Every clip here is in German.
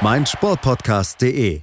meinsportpodcast.de.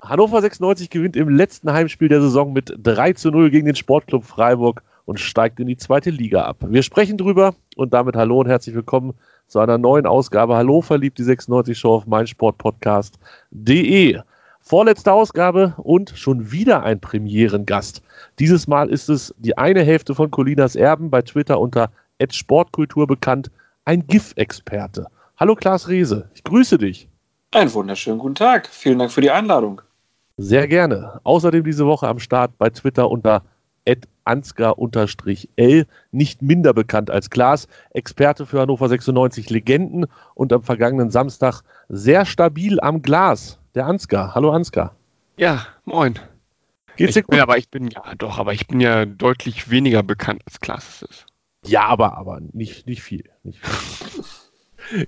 Hannover 96 gewinnt im letzten Heimspiel der Saison mit 3 zu 0 gegen den Sportclub Freiburg und steigt in die zweite Liga ab. Wir sprechen drüber und damit hallo und herzlich willkommen zu einer neuen Ausgabe. Hallo verliebt die 96 Show auf meinsportpodcast.de. Vorletzte Ausgabe und schon wieder ein Premierengast. Dieses Mal ist es die eine Hälfte von Colinas Erben, bei Twitter unter Sportkultur bekannt, ein GIF-Experte. Hallo Klaas Rehse, ich grüße dich. Einen wunderschönen guten Tag. Vielen Dank für die Einladung. Sehr gerne. Außerdem diese Woche am Start bei Twitter unter ansgar-l, nicht minder bekannt als Klaas, Experte für Hannover 96 Legenden und am vergangenen Samstag sehr stabil am Glas, der Ansgar. Hallo Ansgar. Ja, moin. Geht's dir gut? Ja, aber ich bin ja doch, aber ich bin ja deutlich weniger bekannt als Klaas ist. Ja, aber, aber nicht, nicht viel. Nicht viel.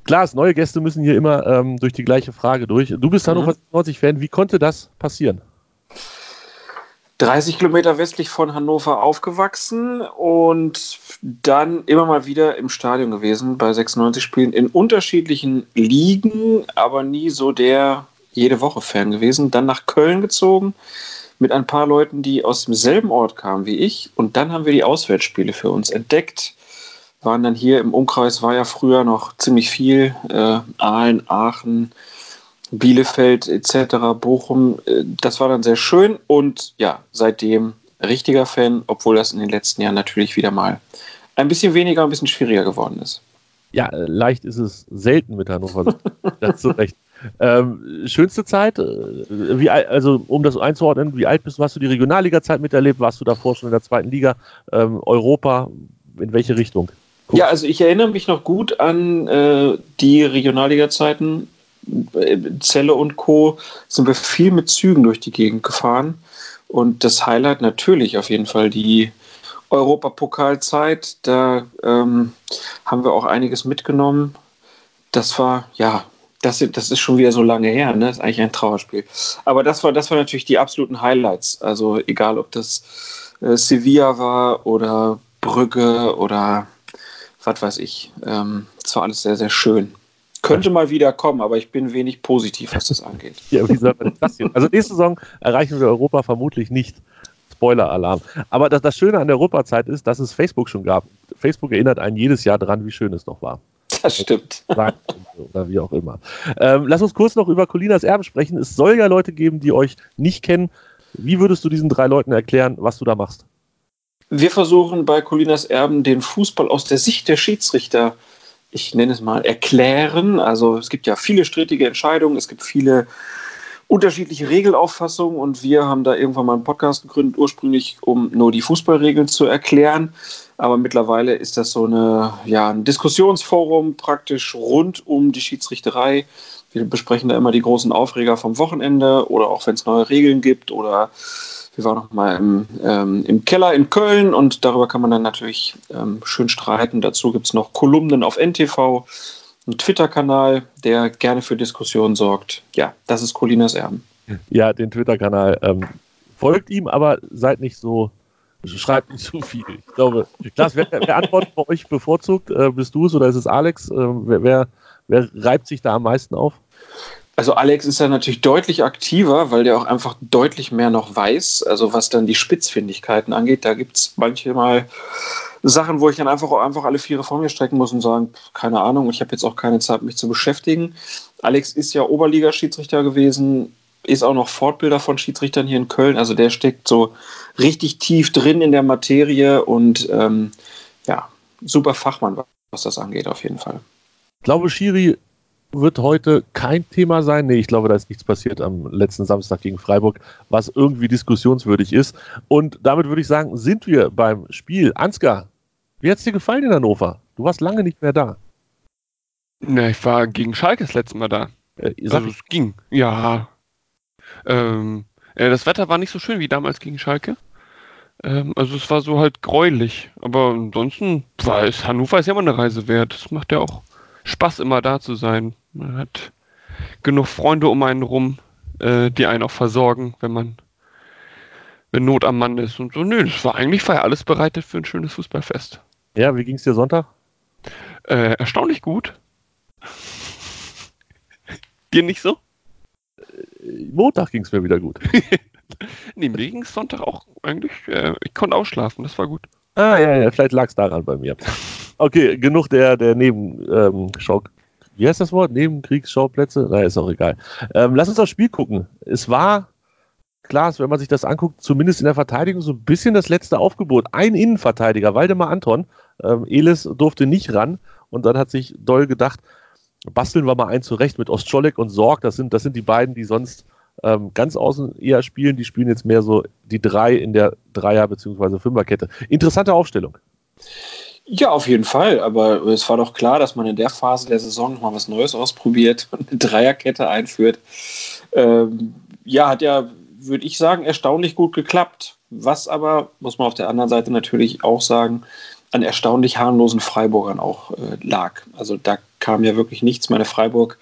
Klaas, neue Gäste müssen hier immer ähm, durch die gleiche Frage durch. Du bist Hannover 96-Fan. Wie konnte das passieren? 30 Kilometer westlich von Hannover aufgewachsen und dann immer mal wieder im Stadion gewesen bei 96 Spielen in unterschiedlichen Ligen, aber nie so der jede Woche Fan gewesen. Dann nach Köln gezogen mit ein paar Leuten, die aus demselben Ort kamen wie ich und dann haben wir die Auswärtsspiele für uns entdeckt. Waren dann hier im Umkreis, war ja früher noch ziemlich viel, äh, Aalen, Aachen, Bielefeld etc., Bochum. Äh, das war dann sehr schön und ja, seitdem richtiger Fan, obwohl das in den letzten Jahren natürlich wieder mal ein bisschen weniger, ein bisschen schwieriger geworden ist. Ja, äh, leicht ist es selten mit Hannover. das zu Recht. Ähm, schönste Zeit, äh, wie, also um das einzuordnen, wie alt bist du? Hast du die Regionalliga-Zeit miterlebt? Warst du davor schon in der zweiten Liga? Ähm, Europa, in welche Richtung? Guck. Ja, also ich erinnere mich noch gut an äh, die Regionalliga-Zeiten Zelle und Co. sind wir viel mit Zügen durch die Gegend gefahren. Und das Highlight natürlich auf jeden Fall die Europapokalzeit. Da ähm, haben wir auch einiges mitgenommen. Das war, ja, das, das ist schon wieder so lange her, ne? Das ist eigentlich ein Trauerspiel. Aber das war, das war natürlich die absoluten Highlights. Also egal, ob das äh, Sevilla war oder Brügge oder was weiß ich. Ähm, es war alles sehr, sehr schön. Könnte mal wieder kommen, aber ich bin wenig positiv, was das angeht. ja, wie soll man das hier? Also nächste Saison erreichen wir Europa vermutlich nicht. Spoiler-Alarm. Aber das, das Schöne an der Europazeit ist, dass es Facebook schon gab. Facebook erinnert einen jedes Jahr daran, wie schön es noch war. Das stimmt. Oder wie auch immer. Ähm, lass uns kurz noch über Colinas Erben sprechen. Es soll ja Leute geben, die euch nicht kennen. Wie würdest du diesen drei Leuten erklären, was du da machst? Wir versuchen bei Colinas Erben den Fußball aus der Sicht der Schiedsrichter ich nenne es mal, erklären. Also es gibt ja viele strittige Entscheidungen, es gibt viele unterschiedliche Regelauffassungen und wir haben da irgendwann mal einen Podcast gegründet, ursprünglich, um nur die Fußballregeln zu erklären. Aber mittlerweile ist das so eine, ja, ein Diskussionsforum praktisch rund um die Schiedsrichterei. Wir besprechen da immer die großen Aufreger vom Wochenende oder auch wenn es neue Regeln gibt oder wir waren noch mal im, ähm, im Keller in Köln und darüber kann man dann natürlich ähm, schön streiten. Dazu gibt es noch Kolumnen auf NTV, einen Twitter-Kanal, der gerne für Diskussionen sorgt. Ja, das ist Colinas Erben. Ja, den Twitter-Kanal. Ähm, folgt ihm, aber seid nicht so, schreibt nicht zu viel. Ich glaube, Klaas, wer, wer antwortet bei euch bevorzugt? Äh, bist du es oder ist es Alex? Äh, wer, wer, wer reibt sich da am meisten auf? Also Alex ist ja natürlich deutlich aktiver, weil der auch einfach deutlich mehr noch weiß. Also was dann die Spitzfindigkeiten angeht, da gibt es manchmal Sachen, wo ich dann einfach einfach alle Viere vor mir strecken muss und sagen, keine Ahnung, ich habe jetzt auch keine Zeit, mich zu beschäftigen. Alex ist ja Oberliga-Schiedsrichter gewesen, ist auch noch Fortbilder von Schiedsrichtern hier in Köln. Also der steckt so richtig tief drin in der Materie und ähm, ja, super Fachmann, was das angeht, auf jeden Fall. Ich glaube, Schiri wird heute kein Thema sein. Nee, ich glaube, da ist nichts passiert am letzten Samstag gegen Freiburg, was irgendwie diskussionswürdig ist. Und damit würde ich sagen, sind wir beim Spiel. Ansgar, wie hat es dir gefallen in Hannover? Du warst lange nicht mehr da. Na, ich war gegen Schalke das letzte Mal da. Äh, also es ging. Ja, Ähm, äh, das Wetter war nicht so schön wie damals gegen Schalke. Ähm, also es war so halt gräulich. Aber ansonsten war es, Hannover ist ja immer eine Reise wert. Es macht ja auch Spaß, immer da zu sein. Man hat genug Freunde um einen rum, äh, die einen auch versorgen, wenn man wenn Not am Mann ist und so. Nö, das war eigentlich war ja alles bereitet für ein schönes Fußballfest. Ja, wie ging es dir Sonntag? Äh, erstaunlich gut. Dir nicht so? Äh, Montag ging es mir wieder gut. nee, mir ging es Sonntag auch eigentlich. Äh, ich konnte ausschlafen, das war gut. Ah, ja, ja, vielleicht lag es daran bei mir. Okay, genug der, der Nebenschau. Ähm, wie heißt das Wort? Nebenkriegsschauplätze? Na, ist auch egal. Ähm, lass uns aufs Spiel gucken. Es war klar, wenn man sich das anguckt, zumindest in der Verteidigung so ein bisschen das letzte Aufgebot. Ein Innenverteidiger, Waldemar Anton. Ähm, Elis durfte nicht ran und dann hat sich Doll gedacht, basteln wir mal einen zurecht mit Ostscholek und Sorg. Das sind, das sind die beiden, die sonst ähm, ganz außen eher spielen. Die spielen jetzt mehr so die drei in der Dreier- bzw. Fünferkette. Interessante Aufstellung. Ja, auf jeden Fall. Aber es war doch klar, dass man in der Phase der Saison mal was Neues ausprobiert und eine Dreierkette einführt. Ähm, ja, hat ja, würde ich sagen, erstaunlich gut geklappt. Was aber, muss man auf der anderen Seite natürlich auch sagen, an erstaunlich harmlosen Freiburgern auch äh, lag. Also da kam ja wirklich nichts. Meine Freiburg,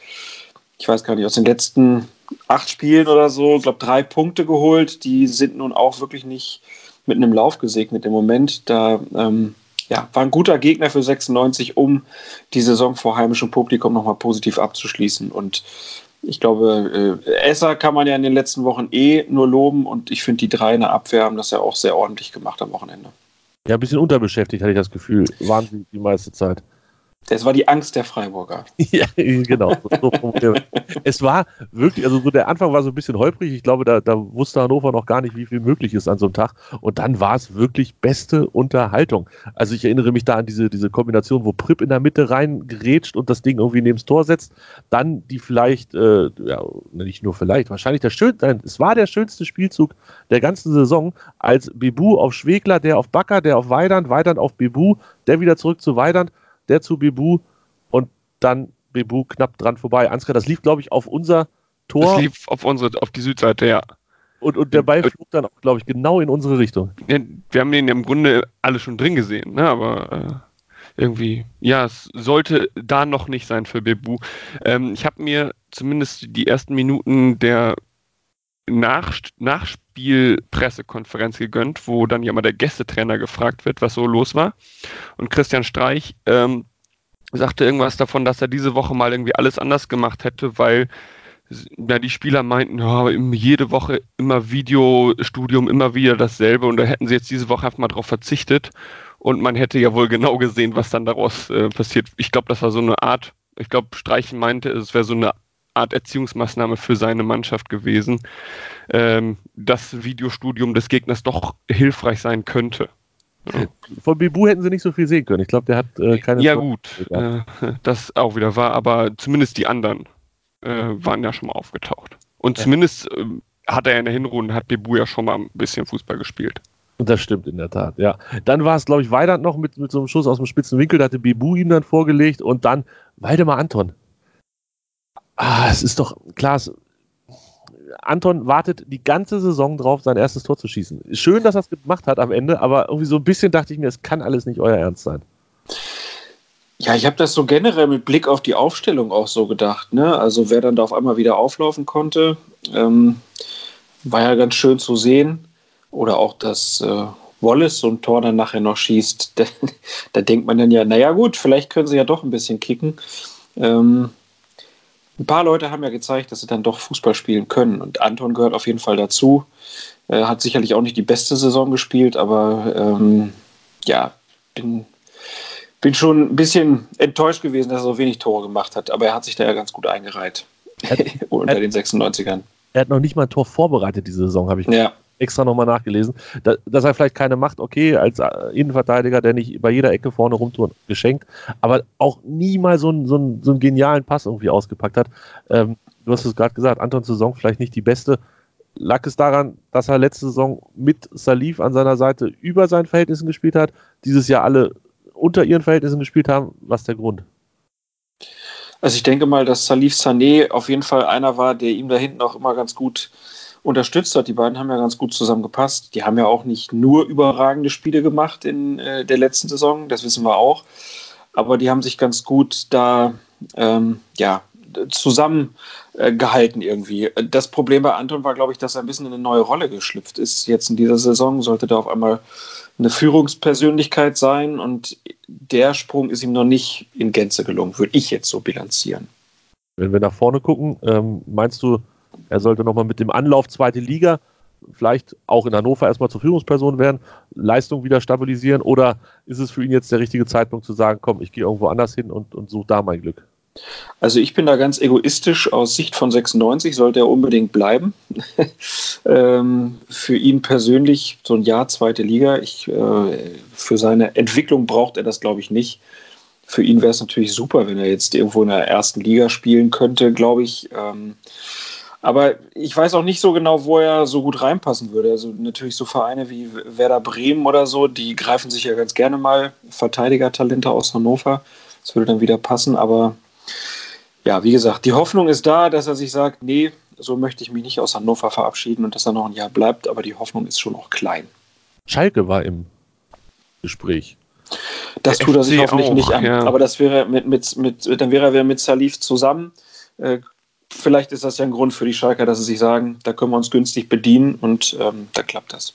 ich weiß gar nicht, aus den letzten acht Spielen oder so, ich glaube, drei Punkte geholt. Die sind nun auch wirklich nicht mit einem Lauf gesegnet im Moment. Da ähm, ja, war ein guter Gegner für 96, um die Saison vor heimischem Publikum nochmal positiv abzuschließen. Und ich glaube, äh, Esser kann man ja in den letzten Wochen eh nur loben und ich finde, die drei in der Abwehr haben das ja auch sehr ordentlich gemacht am Wochenende. Ja, ein bisschen unterbeschäftigt, hatte ich das Gefühl. Waren die meiste Zeit. Das war die Angst der Freiburger. ja, genau. Es war wirklich, also so der Anfang war so ein bisschen holprig. Ich glaube, da, da, wusste Hannover noch gar nicht, wie viel möglich ist an so einem Tag. Und dann war es wirklich beste Unterhaltung. Also ich erinnere mich da an diese, diese Kombination, wo Pripp in der Mitte reingerätscht und das Ding irgendwie neben das Tor setzt. Dann die vielleicht, äh, ja, nicht nur vielleicht, wahrscheinlich der schönste, nein, es war der schönste Spielzug der ganzen Saison, als Bebu auf Schwegler, der auf Backer, der auf Weidand, Weidand auf Bebu, der wieder zurück zu Weidand der zu Bebu und dann Bebu knapp dran vorbei. Ansgar, das lief, glaube ich, auf unser Tor. Das lief auf unsere, auf die Südseite, ja. Und, und der Ball flog dann, glaube ich, genau in unsere Richtung. Ja, wir haben den im Grunde alle schon drin gesehen, ne? aber äh, irgendwie, ja, es sollte da noch nicht sein für Bebu. Ähm, ich habe mir zumindest die ersten Minuten der nach, Nachspielpressekonferenz gegönnt, wo dann ja mal der Gästetrainer gefragt wird, was so los war. Und Christian Streich ähm, sagte irgendwas davon, dass er diese Woche mal irgendwie alles anders gemacht hätte, weil ja, die Spieler meinten, ja, jede Woche immer Videostudium, immer wieder dasselbe und da hätten sie jetzt diese Woche einfach mal drauf verzichtet und man hätte ja wohl genau gesehen, was dann daraus äh, passiert. Ich glaube, das war so eine Art, ich glaube, Streichen meinte, es wäre so eine Art Erziehungsmaßnahme für seine Mannschaft gewesen, ähm, das Videostudium des Gegners doch hilfreich sein könnte. Ja. Von Bibu hätten sie nicht so viel sehen können. Ich glaube, der hat äh, keine. Ja, gut, äh, das auch wieder war, aber zumindest die anderen äh, waren ja schon mal aufgetaucht. Und ja. zumindest ähm, hat er in der Hinrunde, hat Bibu ja schon mal ein bisschen Fußball gespielt. Und das stimmt in der Tat, ja. Dann war es, glaube ich, Weidand noch mit, mit so einem Schuss aus dem spitzen Winkel, da hatte Bibu ihm dann vorgelegt und dann Waldemar Anton. Ah, es ist doch klar, Anton wartet die ganze Saison drauf, sein erstes Tor zu schießen. Schön, dass er es gemacht hat am Ende, aber irgendwie so ein bisschen dachte ich mir, es kann alles nicht euer Ernst sein. Ja, ich habe das so generell mit Blick auf die Aufstellung auch so gedacht. Ne? Also wer dann da auf einmal wieder auflaufen konnte, ähm, war ja ganz schön zu sehen. Oder auch, dass äh, Wallace so ein Tor dann nachher noch schießt. da, da denkt man dann ja, naja gut, vielleicht können sie ja doch ein bisschen kicken. Ähm, ein paar Leute haben ja gezeigt, dass sie dann doch Fußball spielen können. Und Anton gehört auf jeden Fall dazu. Er hat sicherlich auch nicht die beste Saison gespielt, aber ähm, ja, bin, bin schon ein bisschen enttäuscht gewesen, dass er so wenig Tore gemacht hat. Aber er hat sich da ja ganz gut eingereiht unter den 96ern. Er hat noch nicht mal ein Tor vorbereitet diese Saison, habe ich ja extra nochmal nachgelesen. Da, dass er vielleicht keine Macht, okay, als äh, Innenverteidiger, der nicht bei jeder Ecke vorne rumtouren, geschenkt, aber auch nie mal so einen, so einen, so einen genialen Pass irgendwie ausgepackt hat. Ähm, du hast es gerade gesagt, Antons Saison vielleicht nicht die beste. Lag es daran, dass er letzte Saison mit Salif an seiner Seite über seinen Verhältnissen gespielt hat, dieses Jahr alle unter ihren Verhältnissen gespielt haben? Was ist der Grund? Also ich denke mal, dass Salif Sané auf jeden Fall einer war, der ihm da hinten auch immer ganz gut unterstützt hat. Die beiden haben ja ganz gut zusammengepasst. Die haben ja auch nicht nur überragende Spiele gemacht in äh, der letzten Saison, das wissen wir auch. Aber die haben sich ganz gut da ähm, ja, zusammengehalten äh, irgendwie. Das Problem bei Anton war, glaube ich, dass er ein bisschen in eine neue Rolle geschlüpft ist. Jetzt in dieser Saison sollte da auf einmal eine Führungspersönlichkeit sein und der Sprung ist ihm noch nicht in Gänze gelungen, würde ich jetzt so bilanzieren. Wenn wir nach vorne gucken, ähm, meinst du, er sollte nochmal mit dem Anlauf zweite Liga vielleicht auch in Hannover erstmal zur Führungsperson werden, Leistung wieder stabilisieren oder ist es für ihn jetzt der richtige Zeitpunkt zu sagen, komm, ich gehe irgendwo anders hin und, und suche da mein Glück? Also ich bin da ganz egoistisch aus Sicht von 96, sollte er unbedingt bleiben. ähm, für ihn persönlich so ein Jahr zweite Liga. Ich, äh, für seine Entwicklung braucht er das, glaube ich, nicht. Für ihn wäre es natürlich super, wenn er jetzt irgendwo in der ersten Liga spielen könnte, glaube ich. Ähm, aber ich weiß auch nicht so genau, wo er so gut reinpassen würde. Also natürlich so Vereine wie Werder Bremen oder so, die greifen sich ja ganz gerne mal Verteidigertalente aus Hannover. Das würde dann wieder passen, aber ja, wie gesagt, die Hoffnung ist da, dass er sich sagt, nee, so möchte ich mich nicht aus Hannover verabschieden und dass er noch ein Jahr bleibt, aber die Hoffnung ist schon noch klein. Schalke war im Gespräch. Das Der tut er sich hoffentlich auch, nicht an. Ja. Aber das wäre mit, mit, mit, dann wäre er wieder mit Salif zusammen. Vielleicht ist das ja ein Grund für die Schalker, dass sie sich sagen, da können wir uns günstig bedienen und ähm, da klappt das.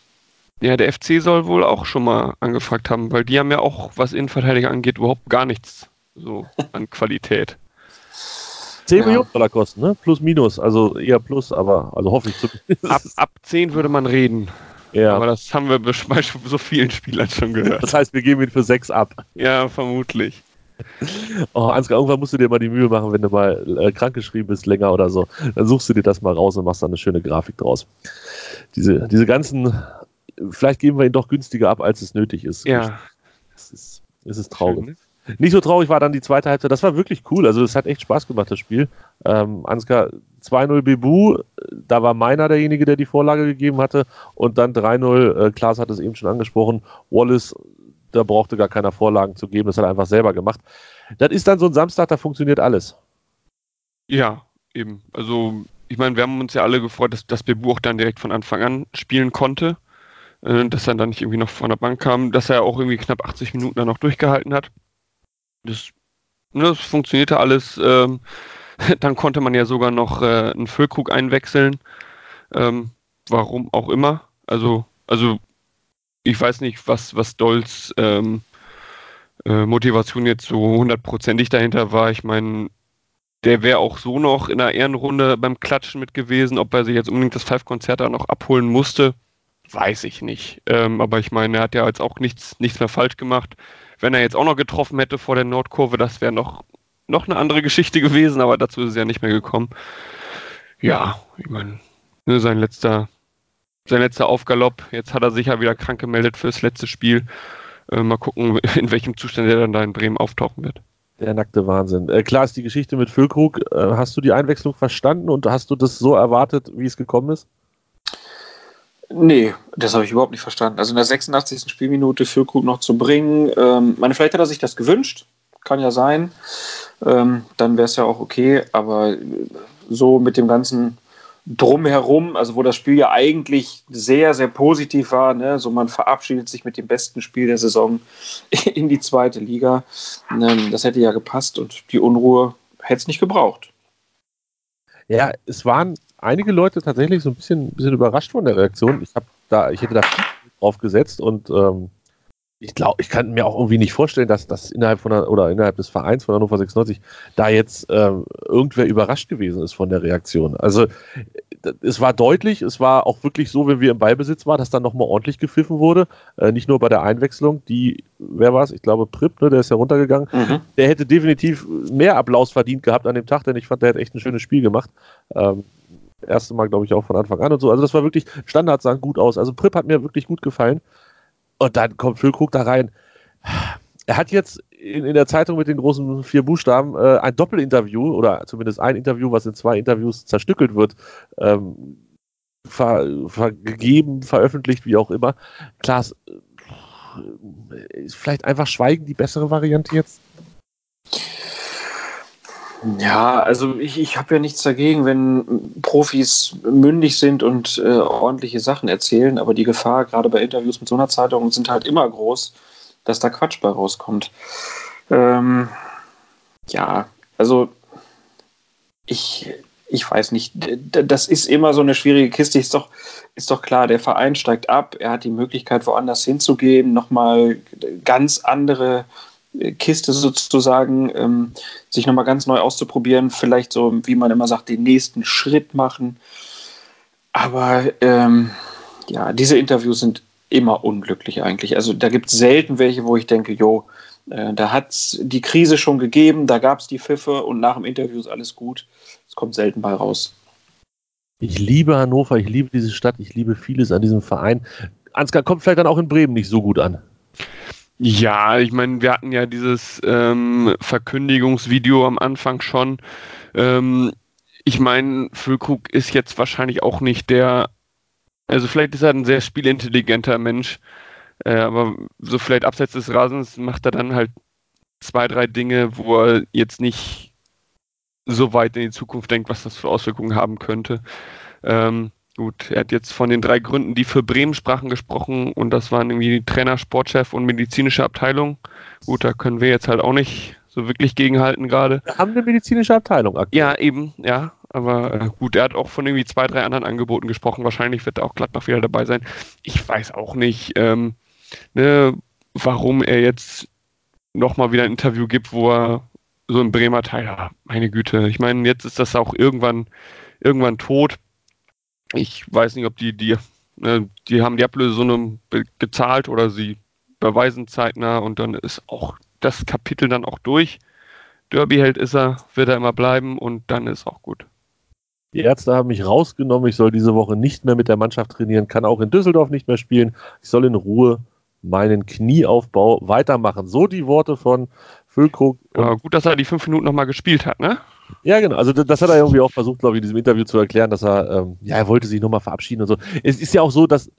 Ja, der FC soll wohl auch schon mal angefragt haben, weil die haben ja auch, was Innenverteidiger angeht, überhaupt gar nichts so an Qualität. 10 ja. Millionen Dollar kosten, ne? Plus, minus. Also eher plus, aber also hoffe ich zumindest. Ab, ab 10 würde man reden. Ja. Aber das haben wir bei so vielen Spielern schon gehört. Das heißt, wir geben ihn für 6 ab. Ja, vermutlich. Oh, Ansgar, irgendwann musst du dir mal die Mühe machen, wenn du mal äh, krankgeschrieben bist, länger oder so. Dann suchst du dir das mal raus und machst dann eine schöne Grafik draus. Diese, diese ganzen, vielleicht geben wir ihn doch günstiger ab, als es nötig ist. Ja. Es ist, es ist traurig. Schön, ne? Nicht so traurig war dann die zweite Halbzeit. Das war wirklich cool. Also es hat echt Spaß gemacht, das Spiel. Ähm, Ansgar 2-0 Bebu, da war meiner derjenige, der die Vorlage gegeben hatte. Und dann 3-0, äh, Klaas hat es eben schon angesprochen, Wallace, da brauchte gar keiner Vorlagen zu geben, das hat er einfach selber gemacht. Das ist dann so ein Samstag, da funktioniert alles. Ja, eben. Also ich meine, wir haben uns ja alle gefreut, dass, dass Bebu auch dann direkt von Anfang an spielen konnte. Äh, dass er dann nicht irgendwie noch von der Bank kam, dass er auch irgendwie knapp 80 Minuten dann noch durchgehalten hat das, ne, das funktionierte alles. Ähm, dann konnte man ja sogar noch äh, einen Füllkrug einwechseln. Ähm, warum auch immer. Also, also ich weiß nicht, was, was Dolls ähm, äh, Motivation jetzt so hundertprozentig dahinter war. Ich meine, der wäre auch so noch in der Ehrenrunde beim Klatschen mit gewesen. Ob er sich jetzt unbedingt das Five-Konzert da noch abholen musste, weiß ich nicht. Ähm, aber ich meine, er hat ja jetzt auch nichts, nichts mehr falsch gemacht. Wenn er jetzt auch noch getroffen hätte vor der Nordkurve, das wäre noch, noch eine andere Geschichte gewesen, aber dazu ist es ja nicht mehr gekommen. Ja, ich meine, ne, sein letzter, sein letzter Aufgalopp. Jetzt hat er sich ja wieder krank gemeldet fürs letzte Spiel. Äh, mal gucken, in welchem Zustand er dann da in Bremen auftauchen wird. Der nackte Wahnsinn. Äh, klar ist die Geschichte mit Füllkrug. Äh, hast du die Einwechslung verstanden und hast du das so erwartet, wie es gekommen ist? Nee, das habe ich überhaupt nicht verstanden. Also in der 86. Spielminute Füllkrug noch zu bringen, ähm, meine, vielleicht hat er sich das gewünscht, kann ja sein. Ähm, dann wäre es ja auch okay, aber so mit dem ganzen Drumherum, also wo das Spiel ja eigentlich sehr, sehr positiv war, ne? so man verabschiedet sich mit dem besten Spiel der Saison in die zweite Liga. Ähm, das hätte ja gepasst und die Unruhe hätte es nicht gebraucht. Ja, es waren einige Leute tatsächlich so ein bisschen, bisschen überrascht von der Reaktion. Ich da, ich hätte da drauf gesetzt und ähm, ich glaube, ich kann mir auch irgendwie nicht vorstellen, dass das innerhalb von der, oder innerhalb des Vereins von Hannover 96 da jetzt ähm, irgendwer überrascht gewesen ist von der Reaktion. Also es war deutlich, es war auch wirklich so, wenn wir im Ballbesitz waren, dass dann nochmal ordentlich gepfiffen wurde. Äh, nicht nur bei der Einwechslung, die, wer war es? Ich glaube, Pripp, ne, der ist ja runtergegangen. Mhm. Der hätte definitiv mehr Applaus verdient gehabt an dem Tag, denn ich fand, der hat echt ein schönes Spiel gemacht. Ähm, erste Mal, glaube ich, auch von Anfang an und so. Also das war wirklich, Standards sahen gut aus. Also Pripp hat mir wirklich gut gefallen. Und dann kommt Füllkrug da rein. Er hat jetzt in, in der Zeitung mit den großen vier Buchstaben äh, ein Doppelinterview oder zumindest ein Interview, was in zwei Interviews zerstückelt wird, ähm, ver, vergegeben, veröffentlicht, wie auch immer. Klaas, äh, ist vielleicht einfach Schweigen die bessere Variante jetzt? Ja, also ich, ich habe ja nichts dagegen, wenn Profis mündig sind und äh, ordentliche Sachen erzählen, aber die Gefahr, gerade bei Interviews mit so einer Zeitung, sind halt immer groß, dass da Quatsch bei rauskommt. Ähm, ja, also ich, ich weiß nicht, das ist immer so eine schwierige Kiste. Ist doch, ist doch klar, der Verein steigt ab, er hat die Möglichkeit, woanders hinzugehen, nochmal ganz andere Kiste sozusagen, ähm, sich nochmal ganz neu auszuprobieren, vielleicht so, wie man immer sagt, den nächsten Schritt machen. Aber ähm, ja, diese Interviews sind immer unglücklich eigentlich. Also da gibt es selten welche, wo ich denke, jo, äh, da hat es die Krise schon gegeben, da gab es die Pfiffe und nach dem Interview ist alles gut. Es kommt selten bei raus. Ich liebe Hannover, ich liebe diese Stadt, ich liebe vieles an diesem Verein. Ansgar kommt vielleicht dann auch in Bremen nicht so gut an. Ja, ich meine, wir hatten ja dieses ähm, Verkündigungsvideo am Anfang schon. Ähm, ich meine, Füllkrug ist jetzt wahrscheinlich auch nicht der, also vielleicht ist er ein sehr spielintelligenter Mensch, äh, aber so vielleicht abseits des Rasens macht er dann halt zwei, drei Dinge, wo er jetzt nicht so weit in die Zukunft denkt, was das für Auswirkungen haben könnte. Ähm, gut, er hat jetzt von den drei Gründen, die für Bremen sprachen, gesprochen und das waren irgendwie Trainer, Sportchef und medizinische Abteilung. Gut, da können wir jetzt halt auch nicht so wirklich gegenhalten gerade. Wir haben eine medizinische Abteilung aktuell. Ja, eben, ja. Aber äh, gut, er hat auch von irgendwie zwei, drei anderen Angeboten gesprochen. Wahrscheinlich wird er auch glatt noch wieder dabei sein. Ich weiß auch nicht, ähm, ne, warum er jetzt nochmal wieder ein Interview gibt, wo er so ein Bremer Teil, ja, meine Güte. Ich meine, jetzt ist das auch irgendwann, irgendwann tot. Ich weiß nicht, ob die, die, ne, die haben die Ablösesumme gezahlt oder sie beweisen zeitnah und dann ist auch das Kapitel dann auch durch. Derby-Held ist er, wird er immer bleiben und dann ist auch gut. Die Ärzte haben mich rausgenommen, ich soll diese Woche nicht mehr mit der Mannschaft trainieren, kann auch in Düsseldorf nicht mehr spielen. Ich soll in Ruhe meinen Knieaufbau weitermachen. So die Worte von Füllkrug. Ja, gut, dass er die fünf Minuten nochmal gespielt hat, ne? Ja, genau. Also das hat er irgendwie auch versucht, glaube ich, in diesem Interview zu erklären, dass er, ähm, ja, er wollte sich nochmal verabschieden und so. Es ist ja auch so, dass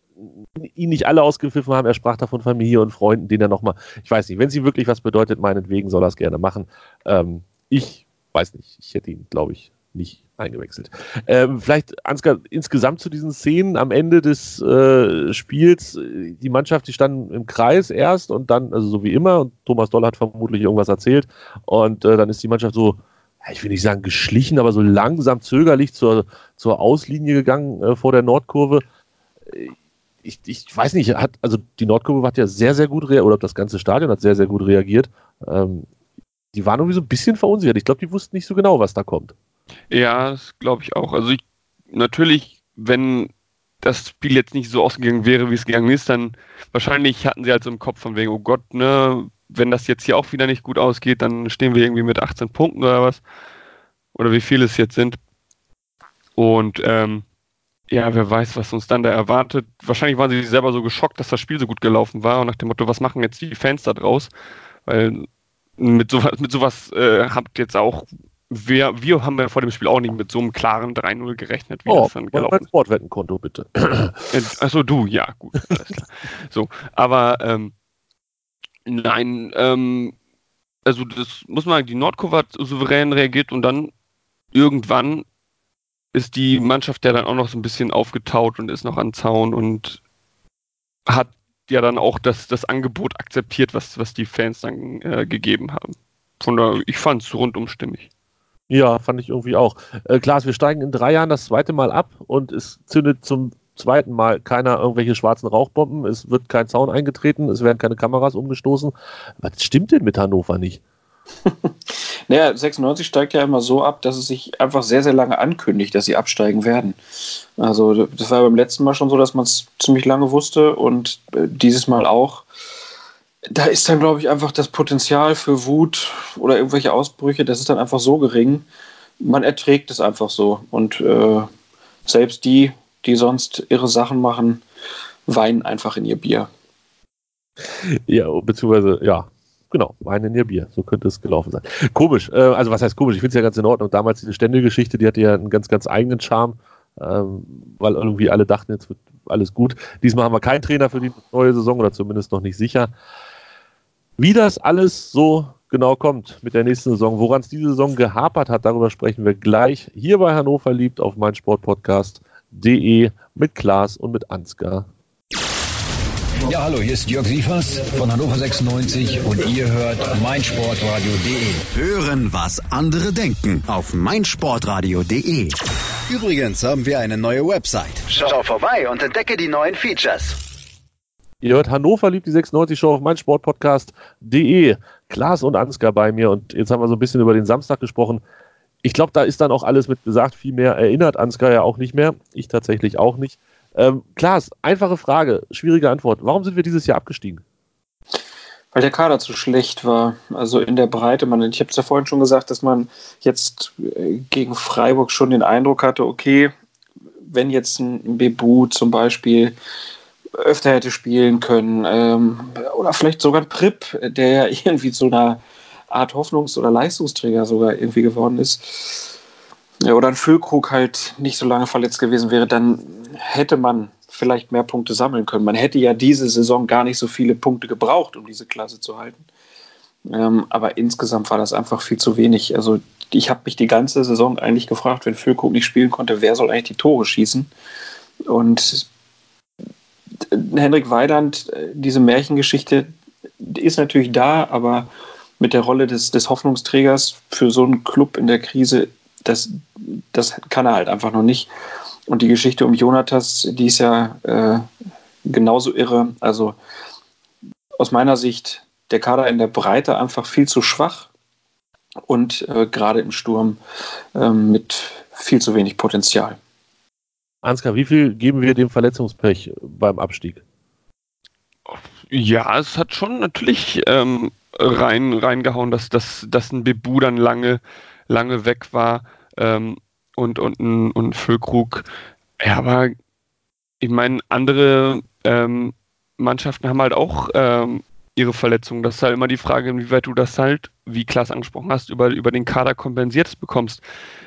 ihn nicht alle ausgepfiffen haben. Er sprach da von Familie und Freunden, denen er nochmal, ich weiß nicht, wenn sie wirklich was bedeutet, meinetwegen soll er es gerne machen. Ähm, ich weiß nicht. Ich hätte ihn, glaube ich, nicht eingewechselt. Ähm, vielleicht Ansgar, insgesamt zu diesen Szenen am Ende des äh, Spiels. Die Mannschaft, die standen im Kreis erst und dann, also so wie immer, und Thomas Doll hat vermutlich irgendwas erzählt. Und äh, dann ist die Mannschaft so, ich will nicht sagen geschlichen, aber so langsam zögerlich zur, zur Auslinie gegangen äh, vor der Nordkurve. Ich, ich, weiß nicht, hat, also die Nordkurve hat ja sehr, sehr gut reagiert, oder das ganze Stadion hat sehr, sehr gut reagiert. Ähm, die waren irgendwie so ein bisschen verunsichert. Ich glaube, die wussten nicht so genau, was da kommt. Ja, das glaube ich auch. Also ich, natürlich, wenn das Spiel jetzt nicht so ausgegangen wäre, wie es gegangen ist, dann wahrscheinlich hatten sie halt so im Kopf von wegen, oh Gott, ne, wenn das jetzt hier auch wieder nicht gut ausgeht, dann stehen wir irgendwie mit 18 Punkten oder was. Oder wie viele es jetzt sind. Und ähm, ja, wer weiß, was uns dann da erwartet. Wahrscheinlich waren sie selber so geschockt, dass das Spiel so gut gelaufen war und nach dem Motto, was machen jetzt die Fans da draus? Weil mit sowas, mit sowas äh, habt jetzt auch wir, wir haben ja vor dem Spiel auch nicht mit so einem klaren 3-0 gerechnet, wie oh, das dann gelaufen ist. Sportwettenkonto, bitte. Achso, du, ja, gut. Alles klar. So, aber ähm, nein, ähm, also das muss man sagen, die Nordkurve hat souverän reagiert und dann irgendwann ist die Mannschaft ja dann auch noch so ein bisschen aufgetaut und ist noch an Zaun und hat ja dann auch das, das Angebot akzeptiert, was, was die Fans dann äh, gegeben haben. Von daher, ich fand es rundum stimmig. Ja, fand ich irgendwie auch. Äh, Klaas, wir steigen in drei Jahren das zweite Mal ab und es zündet zum zweiten Mal keiner irgendwelche schwarzen Rauchbomben. Es wird kein Zaun eingetreten, es werden keine Kameras umgestoßen. Was stimmt denn mit Hannover nicht? naja, 96 steigt ja immer so ab, dass es sich einfach sehr, sehr lange ankündigt, dass sie absteigen werden. Also, das war beim letzten Mal schon so, dass man es ziemlich lange wusste und äh, dieses Mal auch da ist dann, glaube ich, einfach das Potenzial für Wut oder irgendwelche Ausbrüche, das ist dann einfach so gering. Man erträgt es einfach so. Und äh, selbst die, die sonst ihre Sachen machen, weinen einfach in ihr Bier. Ja, beziehungsweise, ja, genau, weinen in ihr Bier. So könnte es gelaufen sein. Komisch, äh, also was heißt komisch? Ich finde es ja ganz in Ordnung. Damals diese Ständegeschichte, die hatte ja einen ganz, ganz eigenen Charme, ähm, weil irgendwie alle dachten, jetzt wird alles gut. Diesmal haben wir keinen Trainer für die neue Saison oder zumindest noch nicht sicher. Wie das alles so genau kommt mit der nächsten Saison. Woran es diese Saison gehapert hat, darüber sprechen wir gleich hier bei Hannover liebt auf meinsportpodcast.de mit Klaas und mit Ansgar. Ja, hallo, hier ist Jörg Sievers von Hannover 96 und ihr hört meinsportradio.de. Hören, was andere denken auf meinsportradio.de. Übrigens haben wir eine neue Website. Schau vorbei und entdecke die neuen Features. Ihr hört Hannover liebt die 96 Show auf meinsportpodcast.de. Klaas und Ansgar bei mir und jetzt haben wir so ein bisschen über den Samstag gesprochen. Ich glaube, da ist dann auch alles mit gesagt. Viel mehr erinnert Ansgar ja auch nicht mehr. Ich tatsächlich auch nicht. Ähm, Klaas, einfache Frage, schwierige Antwort. Warum sind wir dieses Jahr abgestiegen? Weil der Kader zu schlecht war. Also in der Breite. Man, ich habe es ja vorhin schon gesagt, dass man jetzt äh, gegen Freiburg schon den Eindruck hatte, okay, wenn jetzt ein Bebu zum Beispiel öfter hätte spielen können, ähm, oder vielleicht sogar Prip, der ja irgendwie zu einer Art Hoffnungs- oder Leistungsträger sogar irgendwie geworden ist, oder ein Füllkrug halt nicht so lange verletzt gewesen wäre, dann hätte man vielleicht mehr Punkte sammeln können. Man hätte ja diese Saison gar nicht so viele Punkte gebraucht, um diese Klasse zu halten. Ähm, aber insgesamt war das einfach viel zu wenig. Also ich habe mich die ganze Saison eigentlich gefragt, wenn Füllkrug nicht spielen konnte, wer soll eigentlich die Tore schießen? Und Henrik Weidand, diese Märchengeschichte ist natürlich da, aber mit der Rolle des, des Hoffnungsträgers für so einen Club in der Krise das, das kann er halt einfach noch nicht. Und die Geschichte um Jonatas, die ist ja äh, genauso irre. Also aus meiner Sicht der Kader in der Breite einfach viel zu schwach und äh, gerade im Sturm äh, mit viel zu wenig Potenzial. Ansgar, wie viel geben wir dem Verletzungspech beim Abstieg? Ja, es hat schon natürlich ähm, rein, reingehauen, dass, dass, dass ein Bebu dann lange lange weg war ähm, und, und, ein, und Füllkrug. Ja, aber ich meine, andere ähm, Mannschaften haben halt auch ähm, ihre Verletzungen. Das ist halt immer die Frage, inwieweit du das halt, wie Klaas angesprochen hast, über, über den Kader kompensiert bekommst.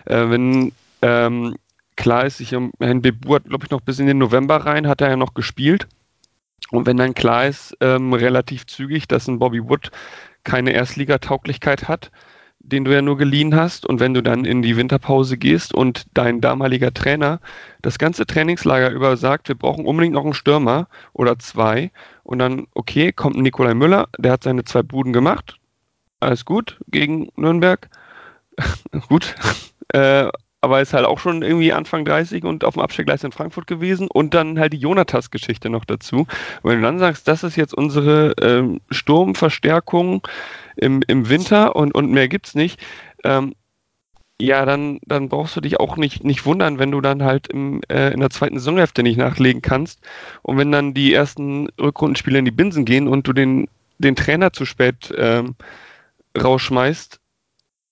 Äh, wenn ähm, klar ist, ich, Herrn Bebu hat, glaube ich, noch bis in den November rein, hat er ja noch gespielt. Und wenn dann klar ist, ähm, relativ zügig, dass ein Bobby Wood keine Erstligatauglichkeit hat, den du ja nur geliehen hast. Und wenn du dann in die Winterpause gehst und dein damaliger Trainer das ganze Trainingslager über sagt, wir brauchen unbedingt noch einen Stürmer oder zwei. Und dann, okay, kommt Nikolai Müller, der hat seine zwei Buden gemacht. Alles gut gegen Nürnberg. gut. äh, aber ist halt auch schon irgendwie Anfang 30 und auf dem Abstellgleis in Frankfurt gewesen und dann halt die Jonatas-Geschichte noch dazu. Und wenn du dann sagst, das ist jetzt unsere ähm, Sturmverstärkung im, im Winter und, und mehr gibt's nicht, ähm, ja, dann, dann brauchst du dich auch nicht, nicht wundern, wenn du dann halt im, äh, in der zweiten Saisonhälfte nicht nachlegen kannst. Und wenn dann die ersten Rückrundenspiele in die Binsen gehen und du den, den Trainer zu spät ähm, rausschmeißt,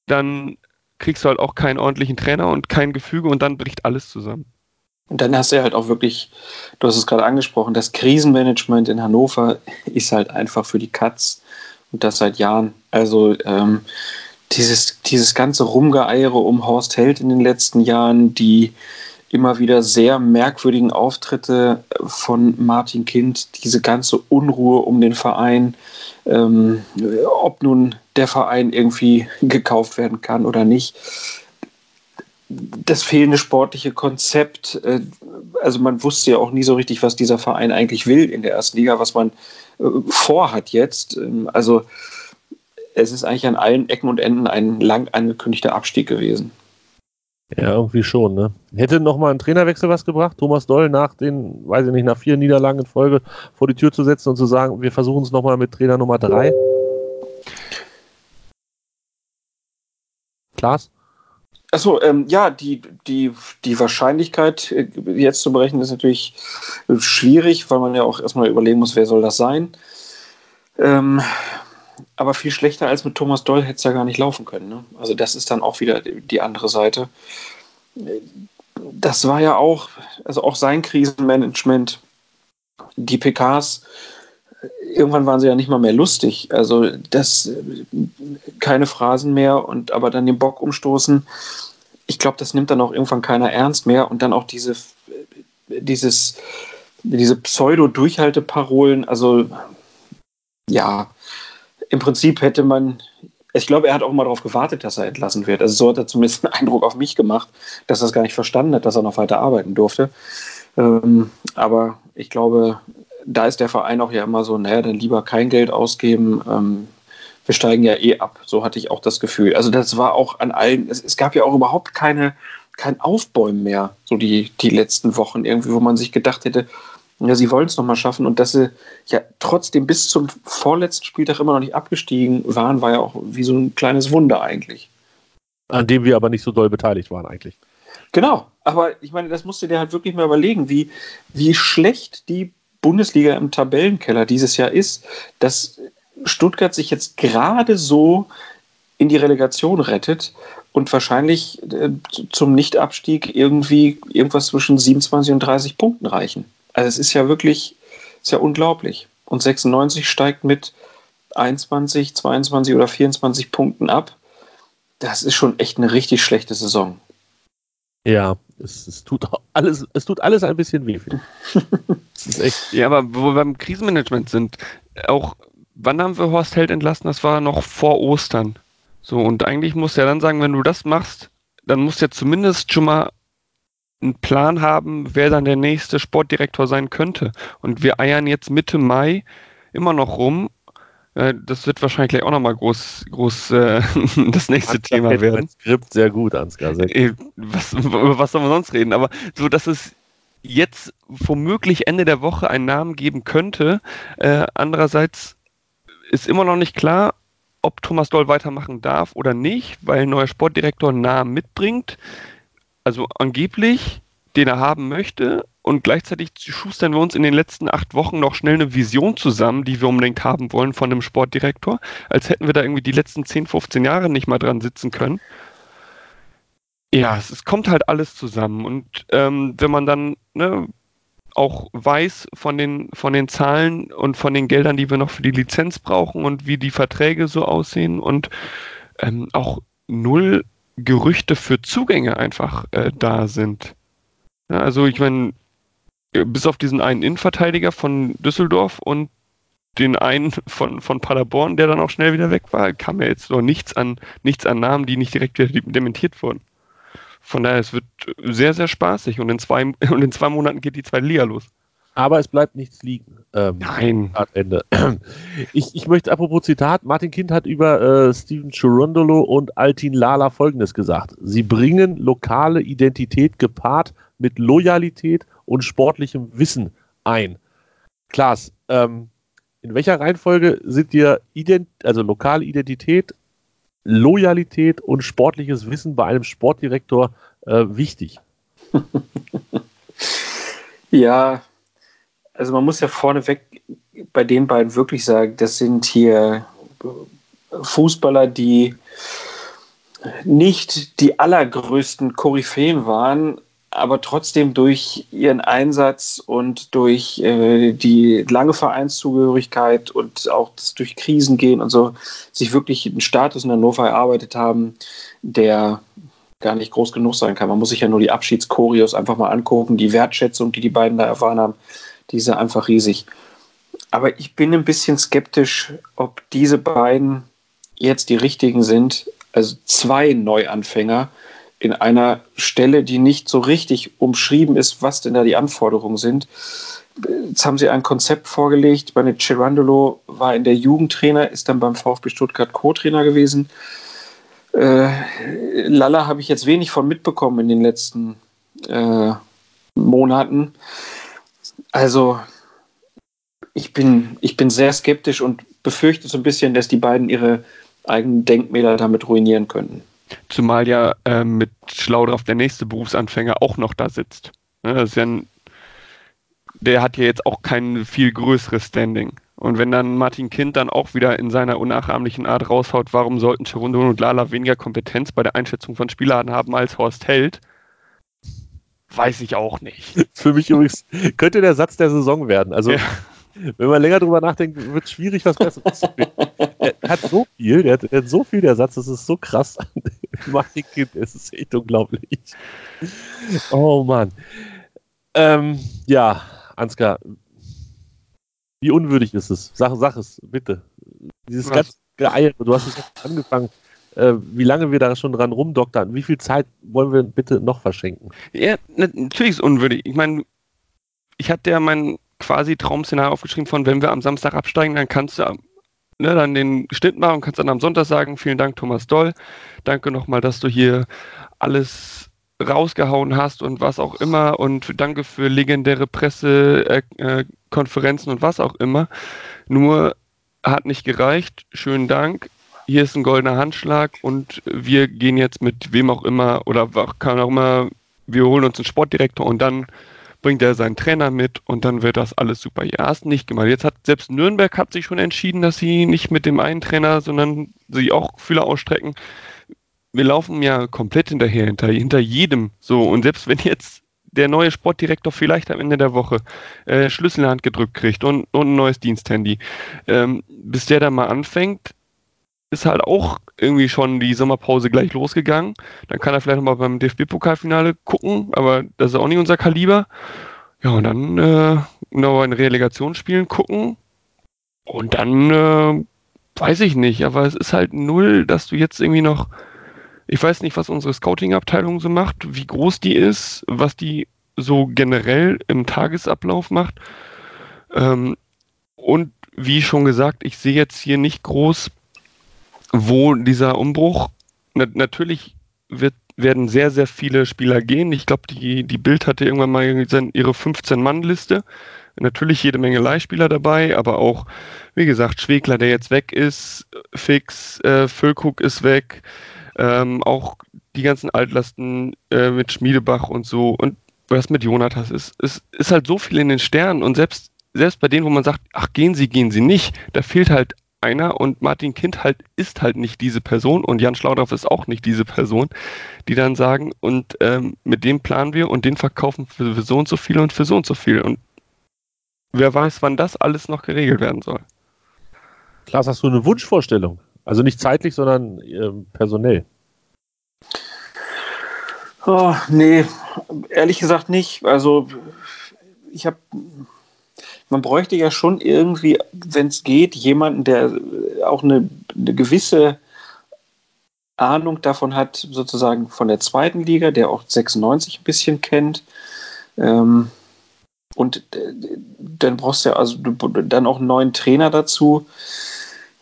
dann kriegst du halt auch keinen ordentlichen Trainer und kein Gefüge und dann bricht alles zusammen. Und dann hast du ja halt auch wirklich, du hast es gerade angesprochen, das Krisenmanagement in Hannover ist halt einfach für die Katz und das seit Jahren. Also ähm, dieses, dieses ganze Rumgeeiere um Horst Held in den letzten Jahren, die immer wieder sehr merkwürdigen Auftritte von Martin Kind, diese ganze Unruhe um den Verein, ähm, ob nun der Verein irgendwie gekauft werden kann oder nicht. Das fehlende sportliche Konzept, äh, also man wusste ja auch nie so richtig, was dieser Verein eigentlich will in der ersten Liga, was man äh, vorhat jetzt. Ähm, also es ist eigentlich an allen Ecken und Enden ein lang angekündigter Abstieg gewesen. Ja, irgendwie schon, ne? Hätte nochmal ein Trainerwechsel was gebracht, Thomas Doll nach den, weiß ich nicht, nach vier Niederlagen in Folge vor die Tür zu setzen und zu sagen, wir versuchen es nochmal mit Trainer Nummer drei? Klaas? Achso, ähm, ja, die, die, die Wahrscheinlichkeit äh, jetzt zu berechnen ist natürlich schwierig, weil man ja auch erstmal überlegen muss, wer soll das sein. Ähm, aber viel schlechter als mit Thomas Doll hätte es ja gar nicht laufen können. Ne? Also das ist dann auch wieder die andere Seite. Das war ja auch, also auch sein Krisenmanagement, die PKs, irgendwann waren sie ja nicht mal mehr lustig. Also das, keine Phrasen mehr und aber dann den Bock umstoßen. Ich glaube, das nimmt dann auch irgendwann keiner ernst mehr und dann auch diese, dieses, diese Pseudo-Durchhalteparolen, also ja, im Prinzip hätte man Ich glaube, er hat auch mal darauf gewartet, dass er entlassen wird. Also so hat er zumindest einen Eindruck auf mich gemacht, dass er es gar nicht verstanden hat, dass er noch weiter arbeiten durfte. Ähm, aber ich glaube, da ist der Verein auch ja immer so, naja, dann lieber kein Geld ausgeben. Ähm, wir steigen ja eh ab. So hatte ich auch das Gefühl. Also das war auch an allen, es, es gab ja auch überhaupt keine, kein Aufbäumen mehr, so die, die letzten Wochen irgendwie, wo man sich gedacht hätte, ja, sie wollen es nochmal schaffen und dass sie ja trotzdem bis zum vorletzten Spieltag immer noch nicht abgestiegen waren, war ja auch wie so ein kleines Wunder eigentlich. An dem wir aber nicht so doll beteiligt waren eigentlich. Genau, aber ich meine, das musst du dir halt wirklich mal überlegen, wie, wie schlecht die Bundesliga im Tabellenkeller dieses Jahr ist, dass Stuttgart sich jetzt gerade so in die Relegation rettet und wahrscheinlich äh, zum Nichtabstieg irgendwie irgendwas zwischen 27 und 30 Punkten reichen. Also es ist ja wirklich, ist ja unglaublich. Und 96 steigt mit 21, 22 oder 24 Punkten ab. Das ist schon echt eine richtig schlechte Saison. Ja, es, es, tut alles, es tut alles ein bisschen weh. ist echt. Ja, aber wo wir beim Krisenmanagement sind, auch wann haben wir Horst Held entlassen? Das war noch vor Ostern. So, und eigentlich du ja dann sagen, wenn du das machst, dann musst du ja zumindest schon mal einen Plan haben, wer dann der nächste Sportdirektor sein könnte. Und wir eiern jetzt Mitte Mai immer noch rum. Äh, das wird wahrscheinlich gleich auch nochmal groß, groß äh, das nächste Ansgar Thema werden. Skript sehr gut, Ansgar. Sehr äh, Was, über was soll man sonst reden? Aber so, dass es jetzt womöglich Ende der Woche einen Namen geben könnte. Äh, andererseits ist immer noch nicht klar, ob Thomas Doll weitermachen darf oder nicht, weil ein neuer Sportdirektor einen Namen mitbringt also angeblich, den er haben möchte. Und gleichzeitig schustern wir uns in den letzten acht Wochen noch schnell eine Vision zusammen, die wir unbedingt haben wollen von einem Sportdirektor, als hätten wir da irgendwie die letzten 10, 15 Jahre nicht mal dran sitzen können. Ja, es, es kommt halt alles zusammen. Und ähm, wenn man dann ne, auch weiß von den, von den Zahlen und von den Geldern, die wir noch für die Lizenz brauchen und wie die Verträge so aussehen und ähm, auch null Gerüchte für Zugänge einfach äh, da sind. Ja, also ich meine, bis auf diesen einen Innenverteidiger von Düsseldorf und den einen von, von Paderborn, der dann auch schnell wieder weg war, kam ja jetzt noch nichts an, nichts an Namen, die nicht direkt wieder dementiert wurden. Von daher, es wird sehr, sehr spaßig und in zwei, und in zwei Monaten geht die zweite Liga los aber es bleibt nichts liegen. Ähm, Nein. Ende. Ich, ich möchte, apropos Zitat, Martin Kind hat über äh, Steven Churundolo und Altin Lala Folgendes gesagt. Sie bringen lokale Identität gepaart mit Loyalität und sportlichem Wissen ein. Klaas, ähm, in welcher Reihenfolge sind dir Ident also lokale Identität, Loyalität und sportliches Wissen bei einem Sportdirektor äh, wichtig? ja, also man muss ja vorneweg bei den beiden wirklich sagen, das sind hier Fußballer, die nicht die allergrößten Koryphäen waren, aber trotzdem durch ihren Einsatz und durch äh, die lange Vereinszugehörigkeit und auch durch Krisen gehen und so sich wirklich einen Status in Hannover erarbeitet haben, der gar nicht groß genug sein kann. Man muss sich ja nur die Abschiedskorios einfach mal angucken, die Wertschätzung, die die beiden da erfahren haben die ist einfach riesig. Aber ich bin ein bisschen skeptisch, ob diese beiden jetzt die richtigen sind. Also zwei Neuanfänger in einer Stelle, die nicht so richtig umschrieben ist, was denn da die Anforderungen sind. Jetzt haben sie ein Konzept vorgelegt. Bei Cirandolo war in der Jugendtrainer, ist dann beim VfB Stuttgart Co-Trainer gewesen. Äh, Lalla habe ich jetzt wenig von mitbekommen in den letzten äh, Monaten. Also, ich bin, ich bin sehr skeptisch und befürchte so ein bisschen, dass die beiden ihre eigenen Denkmäler damit ruinieren könnten. Zumal ja äh, mit Schlau drauf der nächste Berufsanfänger auch noch da sitzt. Ne, das ist ja ein, der hat ja jetzt auch kein viel größeres Standing. Und wenn dann Martin Kind dann auch wieder in seiner unnachahmlichen Art raushaut, warum sollten Cherundon und Lala weniger Kompetenz bei der Einschätzung von Spielern haben als Horst Held, Weiß ich auch nicht. Für mich übrigens könnte der Satz der Saison werden. Also, ja. wenn man länger drüber nachdenkt, wird es schwierig, was Besseres zu finden. Er hat so viel, der hat, der hat, so viel, der Satz, das ist so krass. Martin Kind, es ist echt unglaublich. Oh Mann. Ähm, ja, Ansgar, wie unwürdig ist es? Sag, sag es, bitte. Dieses ganze, Geeiere. Du hast es angefangen. Äh, wie lange wir da schon dran rumdoktern. Wie viel Zeit wollen wir bitte noch verschenken? Ja, natürlich ist es unwürdig. Ich meine, ich hatte ja mein quasi Traum-Szenario aufgeschrieben von, wenn wir am Samstag absteigen, dann kannst du ne, dann den Schnitt machen und kannst dann am Sonntag sagen, vielen Dank Thomas Doll, danke nochmal, dass du hier alles rausgehauen hast und was auch immer und danke für legendäre Pressekonferenzen und was auch immer. Nur hat nicht gereicht. Schönen Dank. Hier ist ein goldener Handschlag und wir gehen jetzt mit wem auch immer oder kann auch immer, wir holen uns einen Sportdirektor und dann bringt er seinen Trainer mit und dann wird das alles super. Ja, hast nicht gemacht. Jetzt hat selbst Nürnberg hat sich schon entschieden, dass sie nicht mit dem einen Trainer, sondern sie auch Fühler ausstrecken. Wir laufen ja komplett hinterher, hinter, hinter jedem so. Und selbst wenn jetzt der neue Sportdirektor vielleicht am Ende der Woche äh, Schlüssel gedrückt kriegt und, und ein neues Diensthandy, ähm, bis der dann mal anfängt, ist halt auch irgendwie schon die Sommerpause gleich losgegangen. Dann kann er vielleicht nochmal beim DFB-Pokalfinale gucken, aber das ist auch nicht unser Kaliber. Ja, und dann äh, noch in Relegationsspielen gucken. Und dann äh, weiß ich nicht, aber es ist halt null, dass du jetzt irgendwie noch. Ich weiß nicht, was unsere Scouting-Abteilung so macht, wie groß die ist, was die so generell im Tagesablauf macht. Ähm, und wie schon gesagt, ich sehe jetzt hier nicht groß wo dieser Umbruch, na, natürlich wird, werden sehr, sehr viele Spieler gehen. Ich glaube, die, die Bild hatte irgendwann mal ihre 15-Mann-Liste. Natürlich jede Menge Leihspieler dabei, aber auch, wie gesagt, Schwegler, der jetzt weg ist, Fix, äh, Füllkrug ist weg, ähm, auch die ganzen Altlasten äh, mit Schmiedebach und so und was mit Jonathas ist. Es ist halt so viel in den Sternen und selbst, selbst bei denen, wo man sagt, ach, gehen Sie, gehen Sie nicht, da fehlt halt einer und Martin Kind halt ist halt nicht diese Person und Jan Schlaudorff ist auch nicht diese Person, die dann sagen, und ähm, mit dem planen wir und den verkaufen für, für so und so viel und für so und so viel. Und wer weiß, wann das alles noch geregelt werden soll. Klaas, hast du eine Wunschvorstellung? Also nicht zeitlich, sondern äh, personell. Oh, nee, ehrlich gesagt nicht. Also ich habe man bräuchte ja schon irgendwie, wenn es geht, jemanden, der auch eine, eine, gewisse Ahnung davon hat, sozusagen von der zweiten Liga, der auch 96 ein bisschen kennt. Ähm, und äh, dann brauchst du ja also dann auch einen neuen Trainer dazu,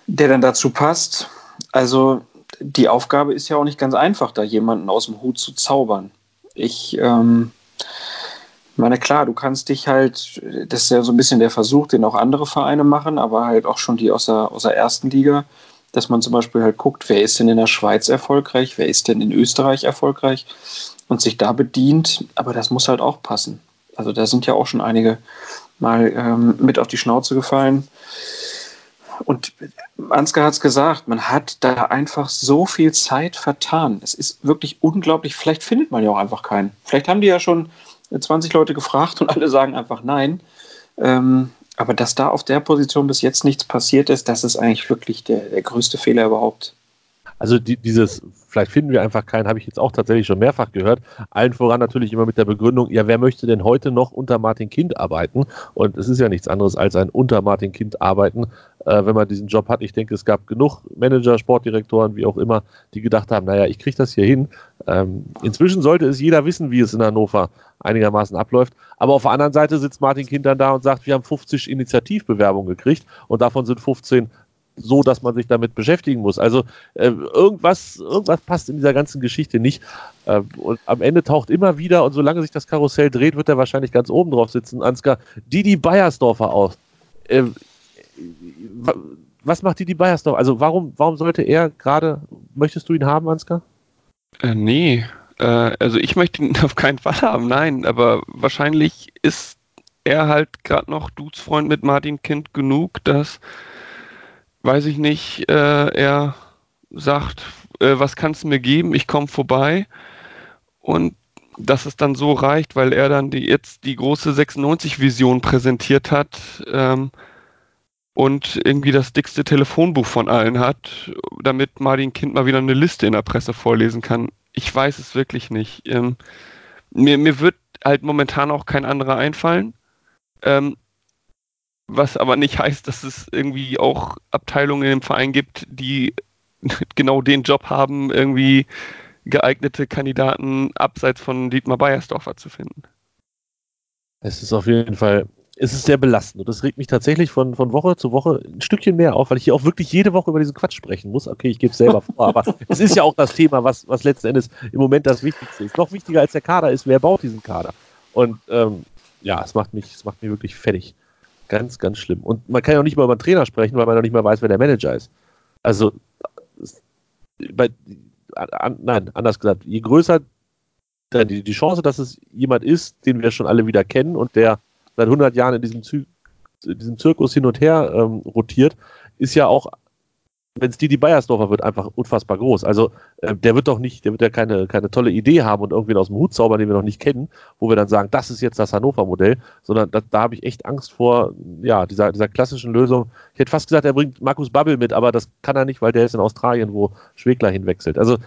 der dann dazu passt. Also die Aufgabe ist ja auch nicht ganz einfach, da jemanden aus dem Hut zu zaubern. Ich ähm, ich meine, klar, du kannst dich halt, das ist ja so ein bisschen der Versuch, den auch andere Vereine machen, aber halt auch schon die aus der, aus der ersten Liga, dass man zum Beispiel halt guckt, wer ist denn in der Schweiz erfolgreich, wer ist denn in Österreich erfolgreich und sich da bedient, aber das muss halt auch passen. Also da sind ja auch schon einige mal ähm, mit auf die Schnauze gefallen. Und Ansgar hat es gesagt, man hat da einfach so viel Zeit vertan. Es ist wirklich unglaublich. Vielleicht findet man ja auch einfach keinen. Vielleicht haben die ja schon 20 Leute gefragt und alle sagen einfach nein. Ähm, aber dass da auf der Position bis jetzt nichts passiert ist, das ist eigentlich wirklich der, der größte Fehler überhaupt. Also die, dieses, vielleicht finden wir einfach keinen, habe ich jetzt auch tatsächlich schon mehrfach gehört. Allen voran natürlich immer mit der Begründung, ja, wer möchte denn heute noch unter Martin Kind arbeiten? Und es ist ja nichts anderes als ein unter Martin Kind arbeiten, äh, wenn man diesen Job hat. Ich denke, es gab genug Manager, Sportdirektoren, wie auch immer, die gedacht haben, naja, ich kriege das hier hin. Ähm, inzwischen sollte es jeder wissen, wie es in Hannover einigermaßen abläuft. Aber auf der anderen Seite sitzt Martin Kind dann da und sagt, wir haben 50 Initiativbewerbungen gekriegt und davon sind 15 so, dass man sich damit beschäftigen muss. Also äh, irgendwas, irgendwas passt in dieser ganzen Geschichte nicht. Äh, und am Ende taucht immer wieder, und solange sich das Karussell dreht, wird er wahrscheinlich ganz oben drauf sitzen, Ansgar, Didi Beiersdorfer aus. Äh, was macht Didi Beiersdorfer? Also warum, warum sollte er gerade, möchtest du ihn haben, Ansgar? Äh, nee, äh, also ich möchte ihn auf keinen Fall haben, nein, aber wahrscheinlich ist er halt gerade noch Dudesfreund mit Martin Kind genug, dass weiß ich nicht, äh, er sagt, äh, was kannst du mir geben? Ich komme vorbei. Und dass es dann so reicht, weil er dann die, jetzt die große 96-Vision präsentiert hat ähm, und irgendwie das dickste Telefonbuch von allen hat, damit Martin Kind mal wieder eine Liste in der Presse vorlesen kann. Ich weiß es wirklich nicht. Ähm, mir, mir wird halt momentan auch kein anderer einfallen. Ähm, was aber nicht heißt, dass es irgendwie auch Abteilungen im Verein gibt, die genau den Job haben, irgendwie geeignete Kandidaten abseits von Dietmar Beiersdorfer zu finden. Es ist auf jeden Fall, es ist sehr belastend und das regt mich tatsächlich von, von Woche zu Woche ein Stückchen mehr auf, weil ich hier auch wirklich jede Woche über diesen Quatsch sprechen muss. Okay, ich gebe es selber vor, aber es ist ja auch das Thema, was, was letzten Endes im Moment das Wichtigste ist. Noch wichtiger als der Kader ist, wer baut diesen Kader? Und ähm, ja, es macht mich, es macht mich wirklich fertig. Ganz, ganz schlimm. Und man kann ja auch nicht mal über einen Trainer sprechen, weil man noch nicht mal weiß, wer der Manager ist. Also, bei, an, nein, anders gesagt, je größer die, die Chance, dass es jemand ist, den wir schon alle wieder kennen und der seit 100 Jahren in diesem, Zy in diesem Zirkus hin und her ähm, rotiert, ist ja auch wenn es Didi Beiersdorfer wird, einfach unfassbar groß. Also äh, der wird doch nicht, der wird ja keine, keine tolle Idee haben und irgendwie aus dem Hut zaubern, den wir noch nicht kennen, wo wir dann sagen, das ist jetzt das Hannover-Modell, sondern da, da habe ich echt Angst vor, ja, dieser, dieser klassischen Lösung. Ich hätte fast gesagt, er bringt Markus Babbel mit, aber das kann er nicht, weil der ist in Australien, wo Schwegler hinwechselt. Also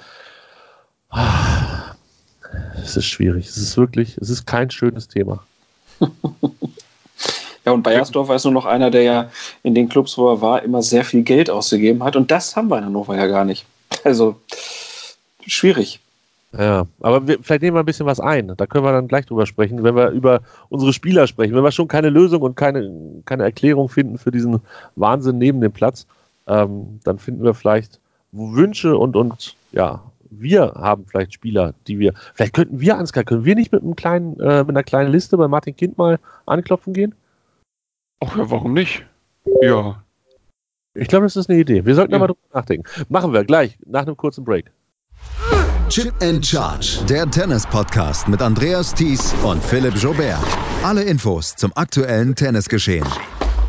es ist schwierig. Es ist wirklich, es ist kein schönes Thema. Ja, und Bayersdorfer ist nur noch einer, der ja in den Clubs, wo er war, immer sehr viel Geld ausgegeben hat. Und das haben wir in Hannover ja gar nicht. Also schwierig. Ja, aber wir, vielleicht nehmen wir ein bisschen was ein. Da können wir dann gleich drüber sprechen, wenn wir über unsere Spieler sprechen. Wenn wir schon keine Lösung und keine, keine Erklärung finden für diesen Wahnsinn neben dem Platz, ähm, dann finden wir vielleicht Wünsche und, und ja, wir haben vielleicht Spieler, die wir. Vielleicht könnten wir, Ansgar, können wir nicht mit einem kleinen, äh, mit einer kleinen Liste bei Martin Kind mal anklopfen gehen? Ach ja, warum nicht? Ja. Ich glaube, das ist eine Idee. Wir sollten ja. mal drüber nachdenken. Machen wir gleich, nach einem kurzen Break. Chip and Charge, der Tennis-Podcast mit Andreas Thies und Philipp Jobert. Alle Infos zum aktuellen Tennisgeschehen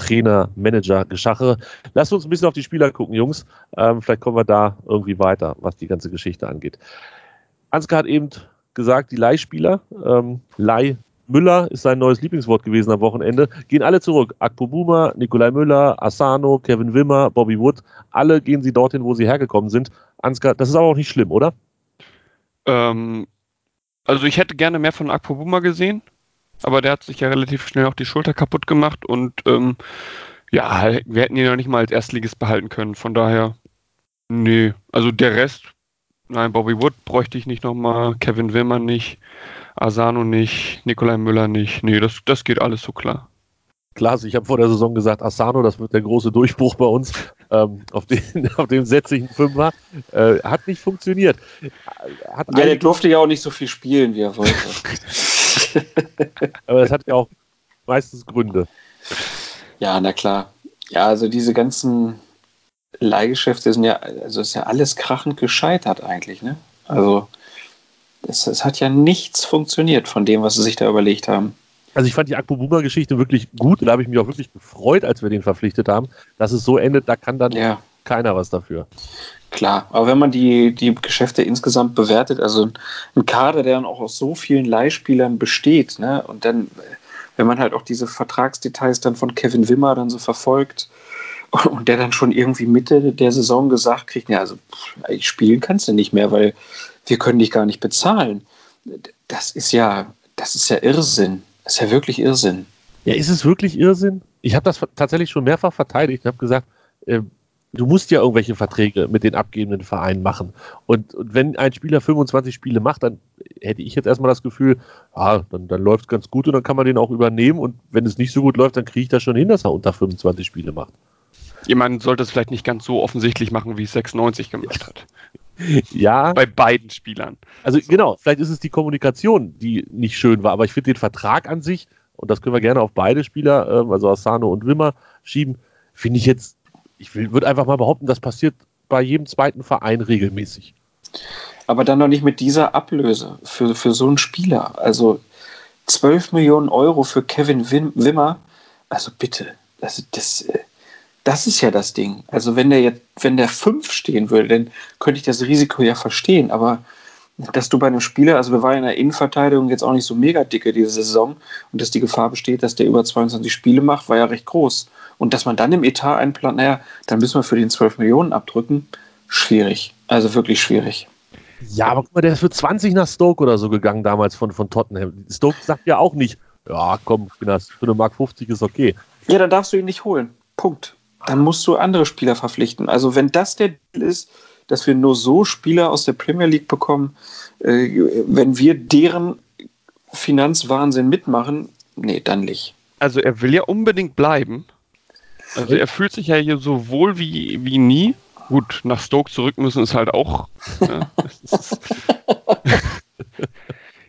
Trainer, Manager, Geschache. Lasst uns ein bisschen auf die Spieler gucken, Jungs. Ähm, vielleicht kommen wir da irgendwie weiter, was die ganze Geschichte angeht. Ansgar hat eben gesagt, die Leihspieler, ähm, Leih Müller ist sein neues Lieblingswort gewesen am Wochenende. Gehen alle zurück. Akpo Buma, Nikolai Müller, Asano, Kevin Wimmer, Bobby Wood. Alle gehen sie dorthin, wo sie hergekommen sind. Ansgar, das ist aber auch nicht schlimm, oder? Ähm, also ich hätte gerne mehr von Akpo Buma gesehen aber der hat sich ja relativ schnell auch die Schulter kaputt gemacht und ähm, ja, wir hätten ihn ja nicht mal als Erstligist behalten können. Von daher, nee. Also der Rest, nein, Bobby Wood bräuchte ich nicht nochmal, Kevin Willmann nicht, Asano nicht, Nikolai Müller nicht. Nee, das, das geht alles so klar. Klar, also ich habe vor der Saison gesagt, Asano, das wird der große Durchbruch bei uns. Ähm, auf, den, auf dem setze ich einen Fünfer. Äh, hat nicht funktioniert. Hat ja, der durfte ja auch nicht so viel spielen, wie er wollte. Aber das hat ja auch meistens Gründe. Ja, na klar. Ja, also diese ganzen Leihgeschäfte sind ja, also ist ja alles krachend gescheitert eigentlich, ne? Also es, es hat ja nichts funktioniert von dem, was sie sich da überlegt haben. Also ich fand die Akpo Boomer Geschichte wirklich gut. Da habe ich mich auch wirklich gefreut, als wir den verpflichtet haben, dass es so endet. Da kann dann ja. Keiner was dafür. Klar, aber wenn man die, die Geschäfte insgesamt bewertet, also ein Kader, der dann auch aus so vielen Leihspielern besteht, ne, und dann, wenn man halt auch diese Vertragsdetails dann von Kevin Wimmer dann so verfolgt und der dann schon irgendwie Mitte der Saison gesagt kriegt, ja, also ich spielen kannst du nicht mehr, weil wir können dich gar nicht bezahlen. Das ist ja, das ist ja Irrsinn. Das ist ja wirklich Irrsinn. Ja, ist es wirklich Irrsinn? Ich habe das tatsächlich schon mehrfach verteidigt und habe gesagt, äh, du musst ja irgendwelche Verträge mit den abgebenden Vereinen machen. Und, und, wenn ein Spieler 25 Spiele macht, dann hätte ich jetzt erstmal das Gefühl, ah, dann, dann läuft es ganz gut und dann kann man den auch übernehmen. Und wenn es nicht so gut läuft, dann kriege ich das schon hin, dass er unter 25 Spiele macht. Jemand sollte es vielleicht nicht ganz so offensichtlich machen, wie es 96 gemacht hat. ja. Bei beiden Spielern. Also so. genau, vielleicht ist es die Kommunikation, die nicht schön war, aber ich finde den Vertrag an sich, und das können wir gerne auf beide Spieler, ähm, also Asano und Wimmer, schieben, finde ich jetzt ich würde einfach mal behaupten, das passiert bei jedem zweiten Verein regelmäßig. Aber dann noch nicht mit dieser Ablöse für, für so einen Spieler. Also 12 Millionen Euro für Kevin Wim Wimmer. Also bitte, also das, Das ist ja das Ding. Also wenn der jetzt, wenn der 5 stehen würde, dann könnte ich das Risiko ja verstehen. Aber dass du bei einem Spieler, also wir waren in der Innenverteidigung jetzt auch nicht so mega dicke diese Saison und dass die Gefahr besteht, dass der über 22 Spiele macht, war ja recht groß. Und dass man dann im Etat einplant, naja, dann müssen wir für den 12 Millionen abdrücken, schwierig. Also wirklich schwierig. Ja, aber guck mal, der ist für 20 nach Stoke oder so gegangen damals von, von Tottenham. Stoke sagt ja auch nicht, ja, komm, für eine Mark 50 ist okay. Ja, dann darfst du ihn nicht holen. Punkt. Dann musst du andere Spieler verpflichten. Also wenn das der Deal ist, dass wir nur so Spieler aus der Premier League bekommen, äh, wenn wir deren Finanzwahnsinn mitmachen, nee, dann nicht. Also er will ja unbedingt bleiben. Also er fühlt sich ja hier so wohl wie, wie nie. Gut, nach Stoke zurück müssen ist halt auch. Ne?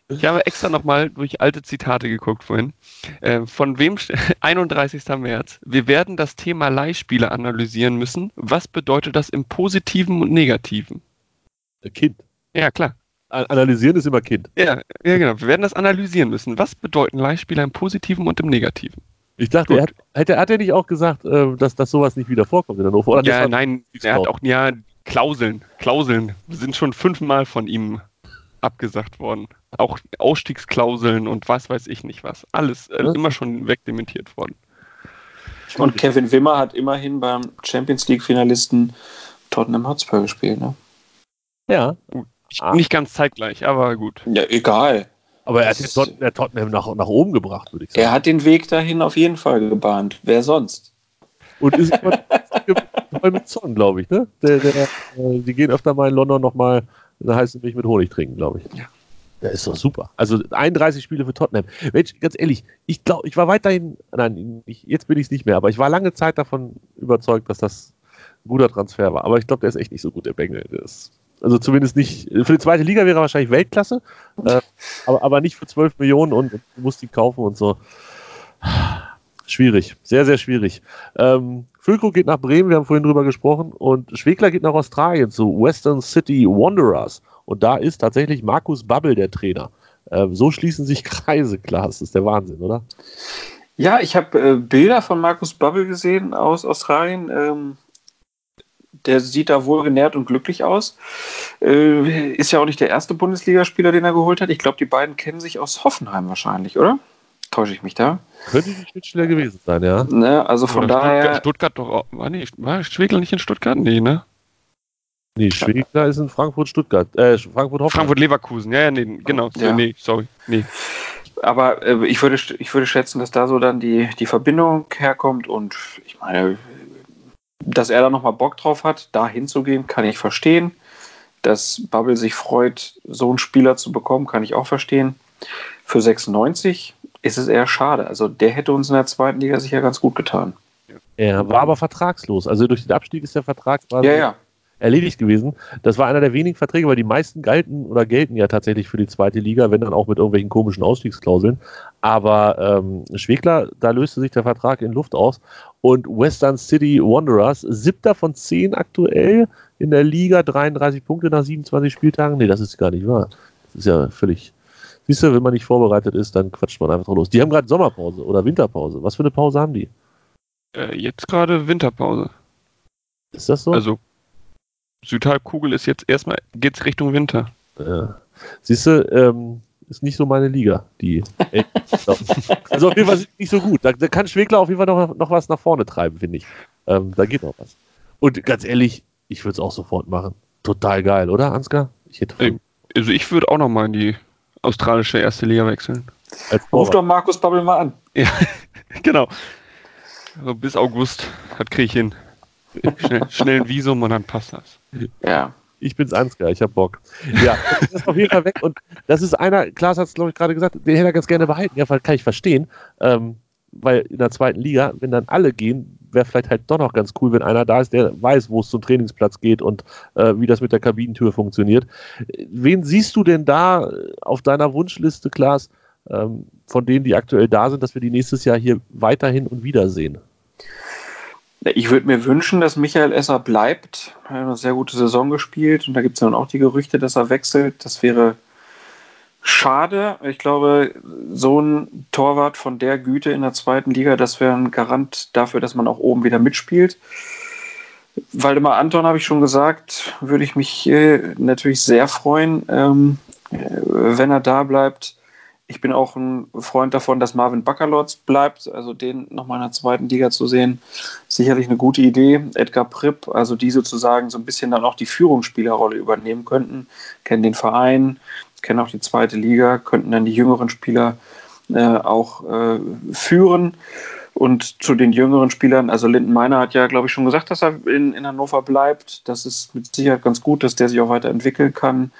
ich habe extra nochmal durch alte Zitate geguckt vorhin. Äh, von wem? 31. März. Wir werden das Thema Leihspiele analysieren müssen. Was bedeutet das im Positiven und Negativen? Kind. Ja, klar. Analysieren ist immer Kind. Ja, ja, genau. Wir werden das analysieren müssen. Was bedeuten Leihspieler im Positiven und im Negativen? Ich dachte, er hat, hat, er, hat er nicht auch gesagt, äh, dass, dass sowas nicht wieder vorkommt in Hannover? Oder ja, nein, er hat auch, ja, Klauseln, Klauseln sind schon fünfmal von ihm abgesagt worden. Auch Ausstiegsklauseln und was weiß ich nicht was. Alles äh, immer schon wegdementiert worden. Und Kevin Wimmer hat immerhin beim Champions League-Finalisten Tottenham Hotspur gespielt, ne? Ja. Ah. Nicht ganz zeitgleich, aber gut. Ja, egal. Aber er hat Tot der Tottenham nach, nach oben gebracht, würde ich sagen. Er hat den Weg dahin auf jeden Fall gebahnt. Wer sonst? Und ist voll mit Zorn, glaube ich, ne? Der, der, äh, die gehen öfter mal in London nochmal eine heiße Milch mit Honig trinken, glaube ich. Ja. Der ist doch super. Also 31 Spiele für Tottenham. Mensch, ganz ehrlich, ich glaube, ich war weiterhin, nein, ich, jetzt bin ich es nicht mehr, aber ich war lange Zeit davon überzeugt, dass das ein guter Transfer war. Aber ich glaube, der ist echt nicht so gut, der Bengel. Das also zumindest nicht, für die zweite Liga wäre er wahrscheinlich Weltklasse, äh, aber, aber nicht für 12 Millionen und, und du musst ihn kaufen und so. Schwierig, sehr, sehr schwierig. Ähm, Füllkrug geht nach Bremen, wir haben vorhin drüber gesprochen, und Schwegler geht nach Australien zu Western City Wanderers. Und da ist tatsächlich Markus Babbel der Trainer. Ähm, so schließen sich Kreise, klar, das ist der Wahnsinn, oder? Ja, ich habe äh, Bilder von Markus Babbel gesehen aus Australien. Ähm, der sieht da wohl genährt und glücklich aus. Äh, ist ja auch nicht der erste Bundesligaspieler, den er geholt hat. Ich glaube, die beiden kennen sich aus Hoffenheim wahrscheinlich, oder? Täusche ich mich da? Könnte die Schnittstelle gewesen sein, ja. Ne, also von Oder daher. Stuttgart, Stuttgart doch auch. War, nee, war Schwegel nicht in Stuttgart? Nee, ne? Nee, Schwegler ist in Frankfurt, Stuttgart. Äh, Frankfurt, Hoffenheim. Frankfurt, Leverkusen. Ja, ja, nee, genau. Ja. Nee, sorry. Nee. Aber äh, ich, würde, ich würde schätzen, dass da so dann die, die Verbindung herkommt und ich meine, dass er da nochmal Bock drauf hat, da hinzugehen, kann ich verstehen. Dass Bubble sich freut, so einen Spieler zu bekommen, kann ich auch verstehen. Für 96 ist es eher schade. Also der hätte uns in der zweiten Liga sicher ganz gut getan. Er war aber vertragslos. Also durch den Abstieg ist der Vertrag quasi Ja, ja. Erledigt gewesen. Das war einer der wenigen Verträge, weil die meisten galten oder gelten ja tatsächlich für die zweite Liga, wenn dann auch mit irgendwelchen komischen Ausstiegsklauseln. Aber ähm, Schwegler, da löste sich der Vertrag in Luft aus. Und Western City Wanderers, siebter von zehn aktuell in der Liga, 33 Punkte nach 27 Spieltagen. Nee, das ist gar nicht wahr. Das ist ja völlig. Siehst du, wenn man nicht vorbereitet ist, dann quatscht man einfach los. Die haben gerade Sommerpause oder Winterpause. Was für eine Pause haben die? Äh, jetzt gerade Winterpause. Ist das so? Also Südhalbkugel ist jetzt erstmal, geht's Richtung Winter. Ja. Siehst du, ähm, ist nicht so meine Liga, die. also auf jeden Fall nicht so gut. Da, da, kann Schwegler auf jeden Fall noch, noch was nach vorne treiben, finde ich. Ähm, da geht noch was. Und ganz ehrlich, ich würde es auch sofort machen. Total geil, oder, Ansgar? Ich hätte Ey, also ich würde auch noch mal in die australische erste Liga wechseln. Ruf doch Markus Babbel mal an. Ja, genau. Also bis August, das kriege ich hin. Schnell, schnell ein Visum und dann passt das. Ja. Ich bin's Ansgar, ich hab Bock. Ja, das ist auf jeden Fall weg. Und das ist einer, Klaas hat es, glaube ich, gerade gesagt, den hätte er ganz gerne behalten. Ja, kann ich verstehen. Ähm, weil in der zweiten Liga, wenn dann alle gehen, wäre vielleicht halt doch noch ganz cool, wenn einer da ist, der weiß, wo es zum Trainingsplatz geht und äh, wie das mit der Kabinentür funktioniert. Wen siehst du denn da auf deiner Wunschliste, Klaas, ähm, von denen, die aktuell da sind, dass wir die nächstes Jahr hier weiterhin und wiedersehen? Ich würde mir wünschen, dass Michael Esser bleibt. Er hat eine sehr gute Saison gespielt und da gibt es dann auch die Gerüchte, dass er wechselt. Das wäre Schade. Ich glaube, so ein Torwart von der Güte in der zweiten Liga, das wäre ein Garant dafür, dass man auch oben wieder mitspielt. Waldemar Anton habe ich schon gesagt, würde ich mich äh, natürlich sehr freuen, ähm, äh, wenn er da bleibt. Ich bin auch ein Freund davon, dass Marvin Baccalords bleibt, also den nochmal in der zweiten Liga zu sehen. Sicherlich eine gute Idee. Edgar Pripp, also die sozusagen so ein bisschen dann auch die Führungsspielerrolle übernehmen könnten, kennen den Verein, kennen auch die zweite Liga, könnten dann die jüngeren Spieler äh, auch äh, führen. Und zu den jüngeren Spielern, also Linden Meiner hat ja, glaube ich, schon gesagt, dass er in, in Hannover bleibt. Das ist mit Sicherheit ganz gut, dass der sich auch weiterentwickeln kann.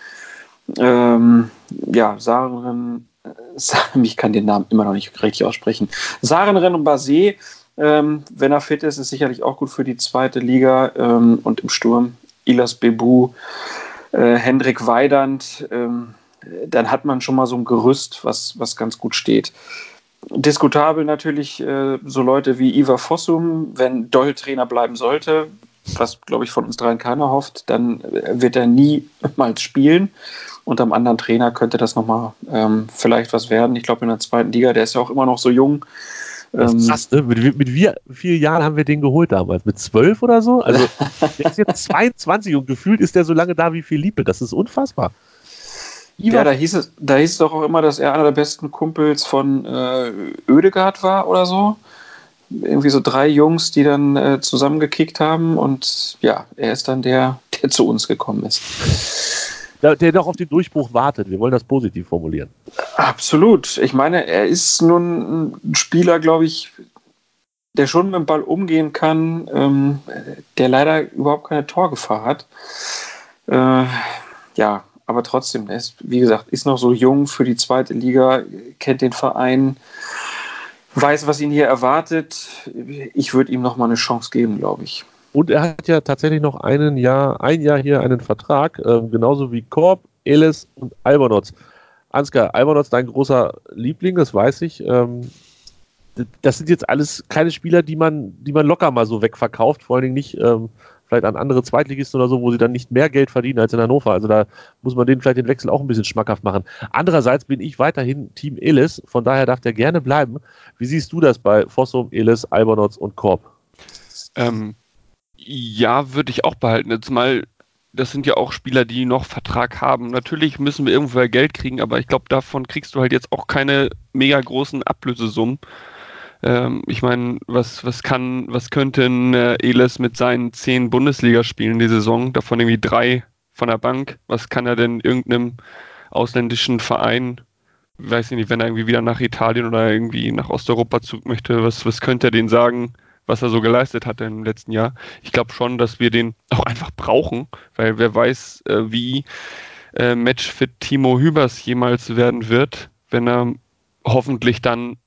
Ähm, ja, Saren, äh, ich kann den Namen immer noch nicht richtig aussprechen. Sarenren und Basé, ähm, wenn er fit ist, ist sicherlich auch gut für die zweite Liga. Ähm, und im Sturm Ilas Bebu, äh, Hendrik Weidand, ähm, dann hat man schon mal so ein Gerüst, was, was ganz gut steht. Diskutabel natürlich äh, so Leute wie Iva Fossum, wenn Doll Trainer bleiben sollte, was glaube ich von uns dreien keiner hofft, dann wird er niemals spielen. Und am anderen Trainer könnte das nochmal ähm, vielleicht was werden. Ich glaube in der zweiten Liga, der ist ja auch immer noch so jung. Das ist ähm, krass, ne? Mit, mit wie vier Jahren haben wir den geholt damals? Mit zwölf oder so? Also der ist jetzt 22 und gefühlt ist der so lange da wie Philippe. Das ist unfassbar. Ja, da hieß, es, da hieß es doch auch immer, dass er einer der besten Kumpels von äh, Oedegaard war oder so. Irgendwie so drei Jungs, die dann äh, zusammengekickt haben und ja, er ist dann der, der zu uns gekommen ist. Der, der noch auf den Durchbruch wartet. Wir wollen das positiv formulieren. Absolut. Ich meine, er ist nun ein Spieler, glaube ich, der schon mit dem Ball umgehen kann, ähm, der leider überhaupt keine Torgefahr hat. Äh, ja, aber trotzdem, er ist, wie gesagt, ist noch so jung für die zweite Liga, kennt den Verein, weiß, was ihn hier erwartet. Ich würde ihm noch mal eine Chance geben, glaube ich. Und er hat ja tatsächlich noch einen Jahr, ein Jahr hier einen Vertrag, äh, genauso wie Korb, Elis und Albernotz. Ansgar, Albernotz, dein großer Liebling, das weiß ich. Ähm, das sind jetzt alles keine Spieler, die man, die man locker mal so wegverkauft, vor allen Dingen nicht ähm, vielleicht an andere Zweitligisten oder so, wo sie dann nicht mehr Geld verdienen als in Hannover. Also da muss man denen vielleicht den Wechsel auch ein bisschen schmackhaft machen. Andererseits bin ich weiterhin Team Elis, von daher darf der gerne bleiben. Wie siehst du das bei Fossum, Elis, Albernotz und Korb? Ähm, ja, würde ich auch behalten. Jetzt mal, das sind ja auch Spieler, die noch Vertrag haben. Natürlich müssen wir irgendwoher Geld kriegen, aber ich glaube, davon kriegst du halt jetzt auch keine mega großen Ablösesummen. Ähm, ich meine, was, was kann, was könnte ein äh, Eles mit seinen zehn Bundesligaspielen die Saison, davon irgendwie drei von der Bank? Was kann er denn irgendeinem ausländischen Verein, weiß ich nicht, wenn er irgendwie wieder nach Italien oder irgendwie nach Osteuropa zurück möchte, was, was könnte er denen sagen, was er so geleistet hat im letzten Jahr? Ich glaube schon, dass wir den auch einfach brauchen, weil wer weiß, äh, wie äh, Matchfit Timo Hübers jemals werden wird, wenn er hoffentlich dann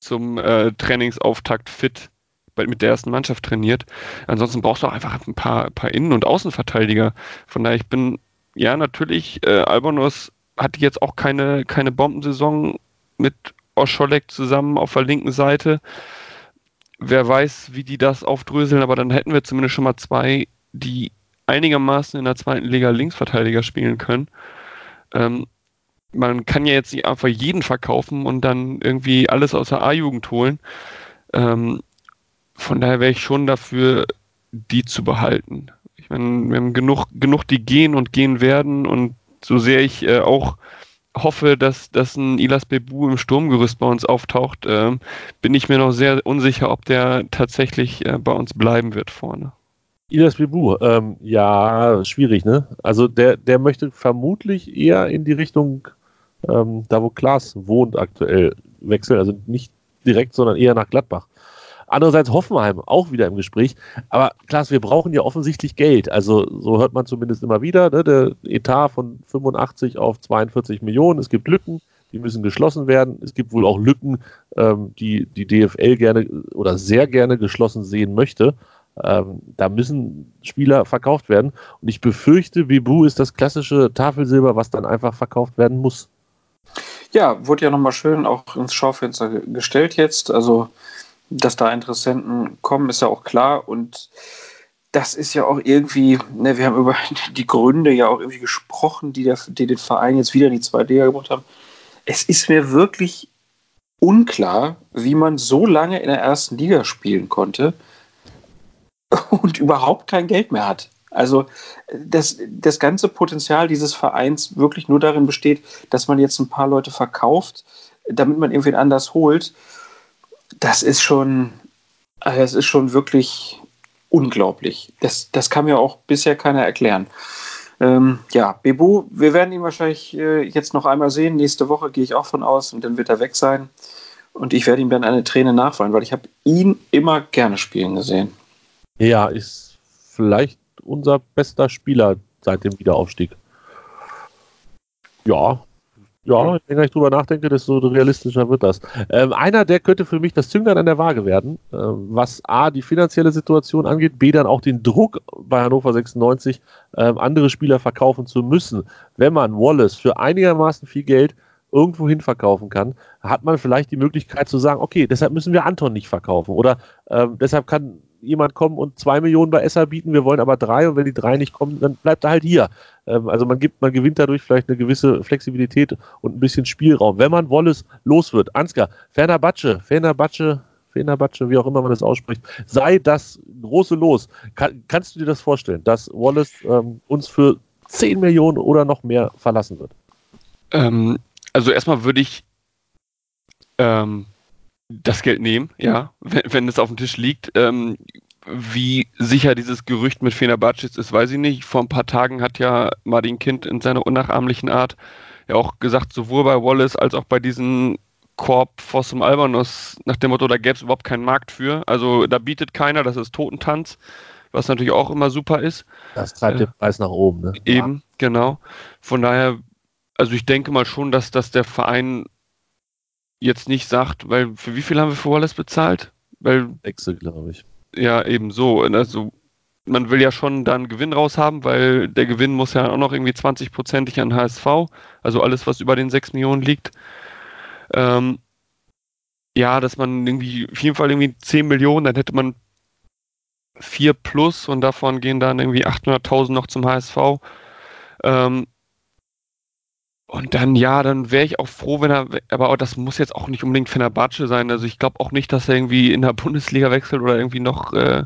zum äh, Trainingsauftakt fit mit der ersten Mannschaft trainiert. Ansonsten brauchst du auch einfach ein paar, paar Innen- und Außenverteidiger. Von daher, ich bin, ja, natürlich, äh, Albonos hatte jetzt auch keine, keine Bombensaison mit Oscholek zusammen auf der linken Seite. Wer weiß, wie die das aufdröseln, aber dann hätten wir zumindest schon mal zwei, die einigermaßen in der zweiten Liga Linksverteidiger spielen können. Ähm, man kann ja jetzt nicht einfach jeden verkaufen und dann irgendwie alles aus der A-Jugend holen. Ähm, von daher wäre ich schon dafür, die zu behalten. Ich meine, wir haben genug, genug, die gehen und gehen werden und so sehr ich äh, auch hoffe, dass, dass ein Ilas Bebu im Sturmgerüst bei uns auftaucht, äh, bin ich mir noch sehr unsicher, ob der tatsächlich äh, bei uns bleiben wird vorne. Ilas Bebu, ähm, ja, schwierig, ne? Also der, der möchte vermutlich eher in die Richtung ähm, da wo Klaas wohnt aktuell, wechseln. Also nicht direkt, sondern eher nach Gladbach. Andererseits Hoffenheim auch wieder im Gespräch. Aber Klaas, wir brauchen ja offensichtlich Geld. Also so hört man zumindest immer wieder. Ne? Der Etat von 85 auf 42 Millionen. Es gibt Lücken, die müssen geschlossen werden. Es gibt wohl auch Lücken, ähm, die die DFL gerne oder sehr gerne geschlossen sehen möchte. Ähm, da müssen Spieler verkauft werden. Und ich befürchte, Bibu ist das klassische Tafelsilber, was dann einfach verkauft werden muss. Ja, wurde ja nochmal schön auch ins Schaufenster gestellt jetzt. Also, dass da Interessenten kommen, ist ja auch klar. Und das ist ja auch irgendwie, ne, wir haben über die Gründe ja auch irgendwie gesprochen, die, der, die den Verein jetzt wieder in die 2D gebracht haben. Es ist mir wirklich unklar, wie man so lange in der ersten Liga spielen konnte und überhaupt kein Geld mehr hat. Also das, das ganze Potenzial dieses Vereins wirklich nur darin besteht, dass man jetzt ein paar Leute verkauft, damit man irgendwen anders holt. Das ist schon, das ist schon wirklich unglaublich. Das, das kann mir auch bisher keiner erklären. Ähm, ja, Bebu, wir werden ihn wahrscheinlich äh, jetzt noch einmal sehen. Nächste Woche gehe ich auch von aus und dann wird er weg sein. Und ich werde ihm dann eine Träne nachweinen, weil ich habe ihn immer gerne spielen gesehen. Ja, ist vielleicht unser bester Spieler seit dem Wiederaufstieg. Ja, ja, je länger ich drüber nachdenke, desto realistischer wird das. Ähm, einer, der könnte für mich das Zünglein an der Waage werden, äh, was A, die finanzielle Situation angeht, B, dann auch den Druck bei Hannover 96, äh, andere Spieler verkaufen zu müssen. Wenn man Wallace für einigermaßen viel Geld irgendwo hin verkaufen kann, hat man vielleicht die Möglichkeit zu sagen, okay, deshalb müssen wir Anton nicht verkaufen oder äh, deshalb kann jemand kommen und zwei Millionen bei ESSA bieten, wir wollen aber drei und wenn die drei nicht kommen, dann bleibt er halt hier. Ähm, also man gibt, man gewinnt dadurch vielleicht eine gewisse Flexibilität und ein bisschen Spielraum. Wenn man Wallace los wird, Ansgar, Ferner Batsche, Ferner Batsche, Ferner Batsche, wie auch immer man das ausspricht, sei das große Los. Kann, kannst du dir das vorstellen, dass Wallace ähm, uns für 10 Millionen oder noch mehr verlassen wird? Ähm, also erstmal würde ich ähm, das Geld nehmen, ja, wenn, wenn es auf dem Tisch liegt. Ähm, wie sicher dieses Gerücht mit Fenerbahce ist, weiß ich nicht. Vor ein paar Tagen hat ja Martin Kind in seiner unnachahmlichen Art ja auch gesagt, sowohl bei Wallace als auch bei diesen Korb Fossum Albanos nach dem Motto, da gäbe es überhaupt keinen Markt für. Also da bietet keiner, das ist Totentanz, was natürlich auch immer super ist. Das treibt äh, den Preis nach oben. Ne? Eben, genau. Von daher, also ich denke mal schon, dass, dass der Verein jetzt nicht sagt, weil für wie viel haben wir für Wallace bezahlt? Weil Wechsel, glaube ich. Ja, eben so. Also man will ja schon dann Gewinn raus haben, weil der Gewinn muss ja auch noch irgendwie 20-prozentig an HSV, also alles, was über den 6 Millionen liegt. Ähm, ja, dass man irgendwie, auf jeden Fall irgendwie 10 Millionen, dann hätte man 4 plus und davon gehen dann irgendwie 800.000 noch zum HSV. Ähm, und dann, ja, dann wäre ich auch froh, wenn er, aber das muss jetzt auch nicht unbedingt Fenerbahce sein. Also ich glaube auch nicht, dass er irgendwie in der Bundesliga wechselt oder irgendwie noch äh,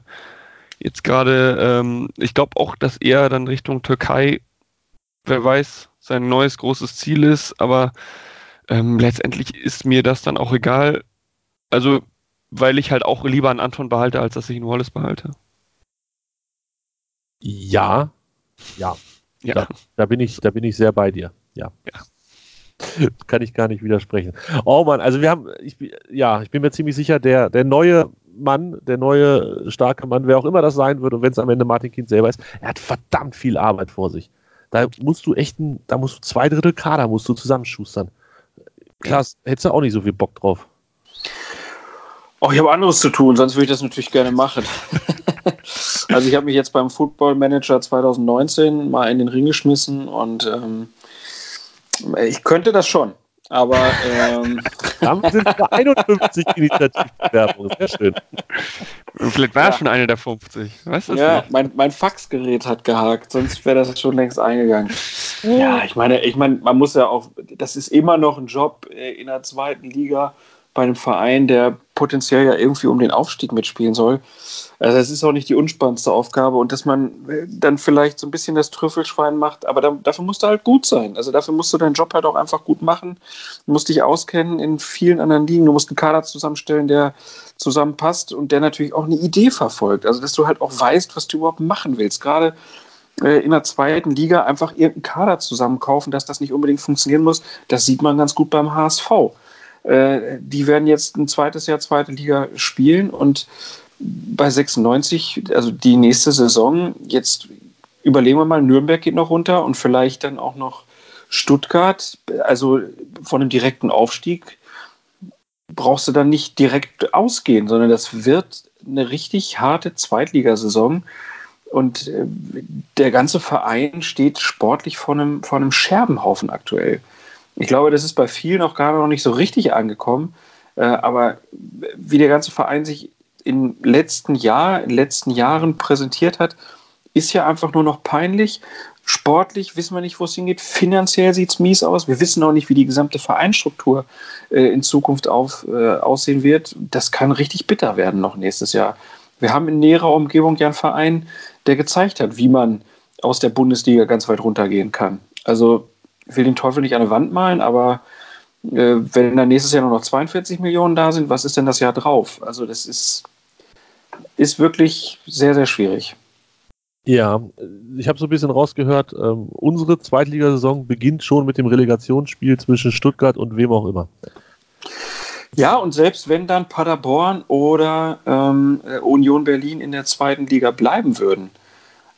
jetzt gerade, ähm, ich glaube auch, dass er dann Richtung Türkei, wer weiß, sein neues großes Ziel ist, aber ähm, letztendlich ist mir das dann auch egal. Also, weil ich halt auch lieber einen Anton behalte, als dass ich einen Wallace behalte. Ja, ja, ja. Da, da, bin ich, da bin ich sehr bei dir ja. ja. Kann ich gar nicht widersprechen. Oh Mann, also wir haben, ich, ja, ich bin mir ziemlich sicher, der, der neue Mann, der neue starke Mann, wer auch immer das sein wird, und wenn es am Ende Martin Kind selber ist, er hat verdammt viel Arbeit vor sich. Da musst du echt, ein, da musst du zwei Drittel Kader musst du zusammenschustern. Klaas, hättest du auch nicht so viel Bock drauf. Oh, ich habe anderes zu tun, sonst würde ich das natürlich gerne machen. also ich habe mich jetzt beim Football Manager 2019 mal in den Ring geschmissen und ähm, ich könnte das schon, aber. Ähm Dann sind wir 51 Initiativbewerbungen. Sehr schön. Vielleicht war ja. schon eine der 50. Weißt du ja, mein, mein Faxgerät hat gehakt, sonst wäre das schon längst eingegangen. Ja, ich meine, ich meine, man muss ja auch, das ist immer noch ein Job äh, in der zweiten Liga bei einem Verein, der potenziell ja irgendwie um den Aufstieg mitspielen soll. Also es ist auch nicht die unspannendste Aufgabe und dass man dann vielleicht so ein bisschen das Trüffelschwein macht, aber dann, dafür musst du halt gut sein. Also dafür musst du deinen Job halt auch einfach gut machen. Du musst dich auskennen in vielen anderen Ligen. Du musst einen Kader zusammenstellen, der zusammenpasst und der natürlich auch eine Idee verfolgt. Also dass du halt auch weißt, was du überhaupt machen willst. Gerade äh, in der zweiten Liga einfach irgendeinen Kader zusammenkaufen, dass das nicht unbedingt funktionieren muss, das sieht man ganz gut beim HSV. Äh, die werden jetzt ein zweites Jahr zweite Liga spielen und bei 96, also die nächste Saison, jetzt überlegen wir mal, Nürnberg geht noch runter und vielleicht dann auch noch Stuttgart, also von einem direkten Aufstieg brauchst du dann nicht direkt ausgehen, sondern das wird eine richtig harte Zweitligasaison. Und äh, der ganze Verein steht sportlich vor einem, vor einem Scherbenhaufen aktuell. Ich glaube, das ist bei vielen auch gerade noch nicht so richtig angekommen. Äh, aber wie der ganze Verein sich im letzten Jahr, in den letzten Jahren präsentiert hat, ist ja einfach nur noch peinlich. Sportlich wissen wir nicht, wo es hingeht. Finanziell sieht es mies aus. Wir wissen auch nicht, wie die gesamte Vereinsstruktur äh, in Zukunft auf, äh, aussehen wird. Das kann richtig bitter werden noch nächstes Jahr. Wir haben in näherer Umgebung ja einen Verein, der gezeigt hat, wie man aus der Bundesliga ganz weit runtergehen kann. Also will den Teufel nicht an die Wand malen, aber äh, wenn dann nächstes Jahr nur noch 42 Millionen da sind, was ist denn das Jahr drauf? Also das ist, ist wirklich sehr, sehr schwierig. Ja, ich habe so ein bisschen rausgehört, ähm, unsere Zweitligasaison beginnt schon mit dem Relegationsspiel zwischen Stuttgart und wem auch immer. Ja, und selbst wenn dann Paderborn oder ähm, Union Berlin in der zweiten Liga bleiben würden,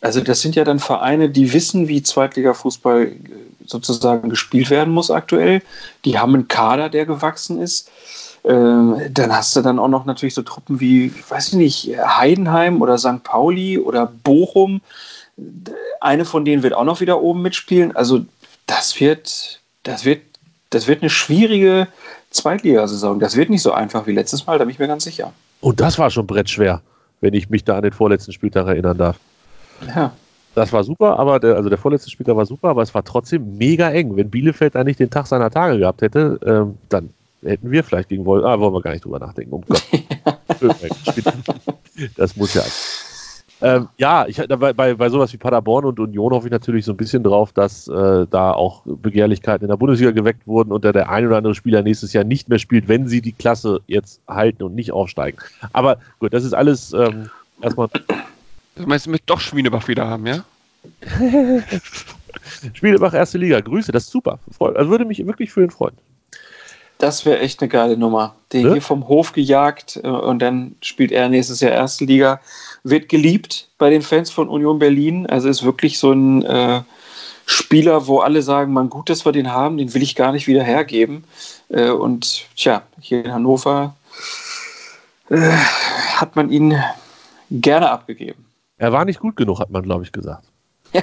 also das sind ja dann Vereine, die wissen, wie Zweitliga-Fußball äh, sozusagen gespielt werden muss aktuell. Die haben einen Kader, der gewachsen ist. Ähm, dann hast du dann auch noch natürlich so Truppen wie, weiß ich nicht, Heidenheim oder St. Pauli oder Bochum. Eine von denen wird auch noch wieder oben mitspielen. Also das wird, das wird, das wird eine schwierige Zweitligasaison. Das wird nicht so einfach wie letztes Mal, da bin ich mir ganz sicher. Und das war schon brettschwer, wenn ich mich da an den vorletzten Spieltag erinnern darf. Ja. Das war super, aber der, also der vorletzte Spieltag war super, aber es war trotzdem mega eng. Wenn Bielefeld da nicht den Tag seiner Tage gehabt hätte, ähm, dann hätten wir vielleicht gegen Wolf. Ah, wollen wir gar nicht drüber nachdenken. Um Gott. das muss ja. Ähm, ja, ich, bei, bei, bei sowas wie Paderborn und Union hoffe ich natürlich so ein bisschen drauf, dass äh, da auch Begehrlichkeiten in der Bundesliga geweckt wurden und der ein oder andere Spieler nächstes Jahr nicht mehr spielt, wenn sie die Klasse jetzt halten und nicht aufsteigen. Aber gut, das ist alles ähm, erstmal Du meinst, du möchtest doch Schmiedebach wieder haben, ja? Schmiedebach erste Liga, Grüße, das ist super. Also würde mich wirklich für ihn freuen. Das wäre echt eine geile Nummer. Den ne? hier vom Hof gejagt äh, und dann spielt er nächstes Jahr erste Liga. Wird geliebt bei den Fans von Union Berlin. Also ist wirklich so ein äh, Spieler, wo alle sagen, man gut, dass wir den haben, den will ich gar nicht wieder hergeben. Äh, und tja, hier in Hannover äh, hat man ihn gerne abgegeben. Er war nicht gut genug, hat man, glaube ich, gesagt.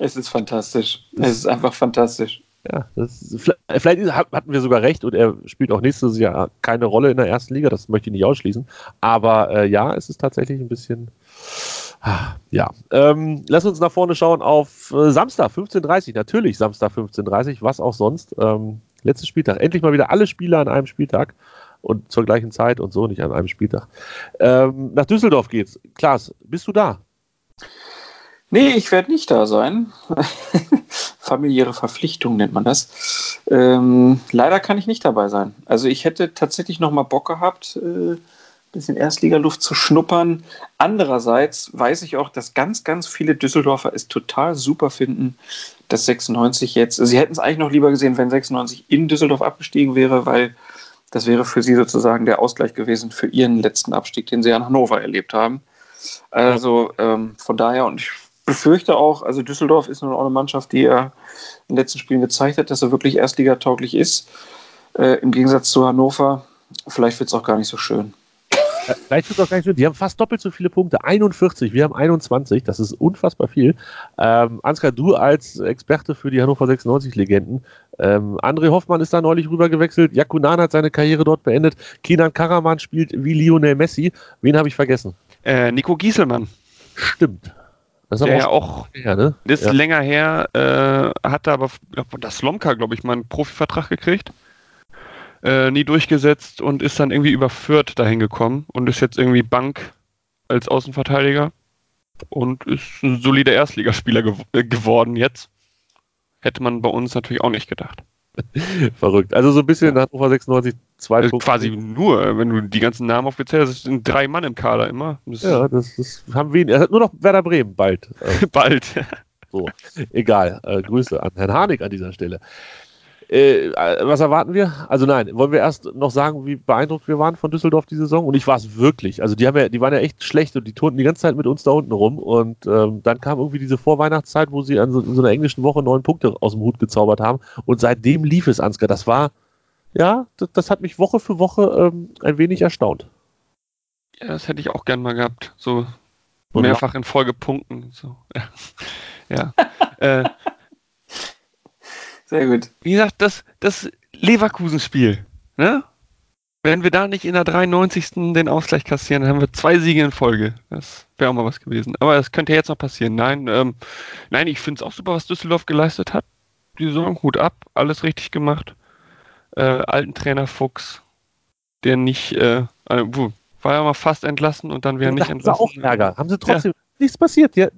es ist fantastisch. Es ist einfach fantastisch. Ja, ist, vielleicht hatten wir sogar recht und er spielt auch nächstes Jahr keine Rolle in der ersten Liga, das möchte ich nicht ausschließen. Aber äh, ja, es ist tatsächlich ein bisschen. Ja, ähm, lass uns nach vorne schauen auf äh, Samstag 15.30 Natürlich Samstag 15.30 was auch sonst. Ähm, letztes Spieltag. Endlich mal wieder alle Spieler an einem Spieltag und zur gleichen Zeit und so, nicht an einem Spieltag. Ähm, nach Düsseldorf geht's. Klaas, bist du da? Nee, ich werde nicht da sein. Familiäre Verpflichtung nennt man das. Ähm, leider kann ich nicht dabei sein. Also ich hätte tatsächlich noch mal Bock gehabt, äh, bisschen Erstligaluft zu schnuppern. Andererseits weiß ich auch, dass ganz, ganz viele Düsseldorfer es total super finden, dass 96 jetzt, sie hätten es eigentlich noch lieber gesehen, wenn 96 in Düsseldorf abgestiegen wäre, weil das wäre für sie sozusagen der Ausgleich gewesen für ihren letzten Abstieg, den sie an Hannover erlebt haben. Also ähm, von daher, und ich befürchte auch, also Düsseldorf ist nun auch eine Mannschaft, die er in den letzten Spielen gezeigt hat, dass er wirklich erstligatauglich ist. Äh, Im Gegensatz zu Hannover. Vielleicht wird es auch gar nicht so schön. Vielleicht es auch gar nicht schön. Die haben fast doppelt so viele Punkte. 41, wir haben 21. Das ist unfassbar viel. Ähm, Ansgar, du als Experte für die Hannover 96-Legenden. Ähm, André Hoffmann ist da neulich rüber gewechselt. Jakunan hat seine Karriere dort beendet. Kenan Karaman spielt wie Lionel Messi. Wen habe ich vergessen? Äh, Nico Gieselmann. Stimmt. Das ist Der ja auch her, ne? ist ja. länger her, äh, hatte aber von der Slomka, glaube ich, mal einen Profivertrag gekriegt äh, nie durchgesetzt und ist dann irgendwie überführt dahin gekommen und ist jetzt irgendwie Bank als Außenverteidiger und ist ein solider Erstligaspieler gew äh, geworden jetzt. Hätte man bei uns natürlich auch nicht gedacht. Verrückt. Also so ein bisschen ja. Hannover 96 zwei also Quasi nur, wenn du die ganzen Namen aufgezählt hast, sind drei Mann im Kader immer. Das ja, das, das haben wir. Er hat nur noch Werder Bremen bald. bald. so, egal. Äh, Grüße an Herrn Harnik an dieser Stelle. Äh, was erwarten wir? Also nein, wollen wir erst noch sagen, wie beeindruckt wir waren von Düsseldorf die Saison? Und ich war es wirklich. Also die haben ja, die waren ja echt schlecht und die turnten die ganze Zeit mit uns da unten rum. Und ähm, dann kam irgendwie diese Vorweihnachtszeit, wo sie an so, in so einer englischen Woche neun Punkte aus dem Hut gezaubert haben. Und seitdem lief es, Ansgar. Das war, ja, das, das hat mich Woche für Woche ähm, ein wenig erstaunt. Ja, das hätte ich auch gern mal gehabt. So mehrfach in Folge Punkten. So. Ja. ja. äh, sehr gut. Wie gesagt, das, das Leverkusen-Spiel, ne? wenn wir da nicht in der 93. den Ausgleich kassieren, dann haben wir zwei Siege in Folge. Das wäre auch mal was gewesen. Aber das könnte jetzt noch passieren. Nein, ähm, nein, ich finde es auch super, was Düsseldorf geleistet hat. Die Saison, Hut ab, alles richtig gemacht. Äh, alten Trainer Fuchs, der nicht, äh, äh, war ja mal fast entlassen und dann wieder nicht entlassen. auch Ärger. Haben sie trotzdem ja. nichts passiert. Ja.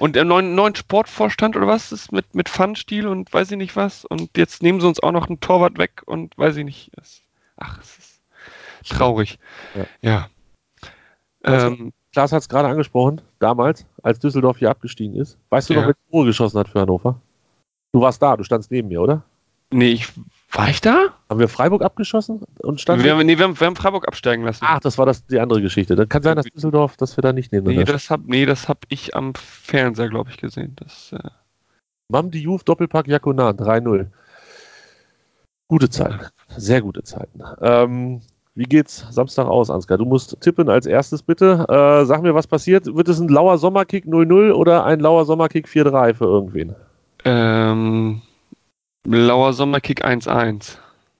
Und der neuen, neuen Sportvorstand oder was ist mit, mit Fun-Stil und weiß ich nicht was. Und jetzt nehmen sie uns auch noch einen Torwart weg und weiß ich nicht. Es, ach, es ist traurig. Ja. ja. Also, ähm, Klaas hat es gerade angesprochen, damals, als Düsseldorf hier abgestiegen ist. Weißt du ja. noch, wer die Tore geschossen hat für Hannover? Du warst da, du standst neben mir, oder? Nee, ich war ich da? Haben wir Freiburg abgeschossen und standen? Wir haben, nee, wir haben, wir haben Freiburg absteigen lassen. Ach, das war das, die andere Geschichte. Dann kann sein, dass Düsseldorf, dass wir da nicht nehmen. Nee, das hab, nee, das habe ich am Fernseher, glaube ich, gesehen. Das, äh Mam Diouf, Doppelpack Jakonan, 3-0. Gute Zeiten. Sehr gute Zeiten. Ähm, wie geht's Samstag aus, Ansgar? Du musst tippen als erstes bitte. Äh, sag mir, was passiert. Wird es ein lauer Sommerkick 0-0 oder ein lauer Sommerkick 4-3 für irgendwen? Ähm, Blauer Sommerkick 1-1.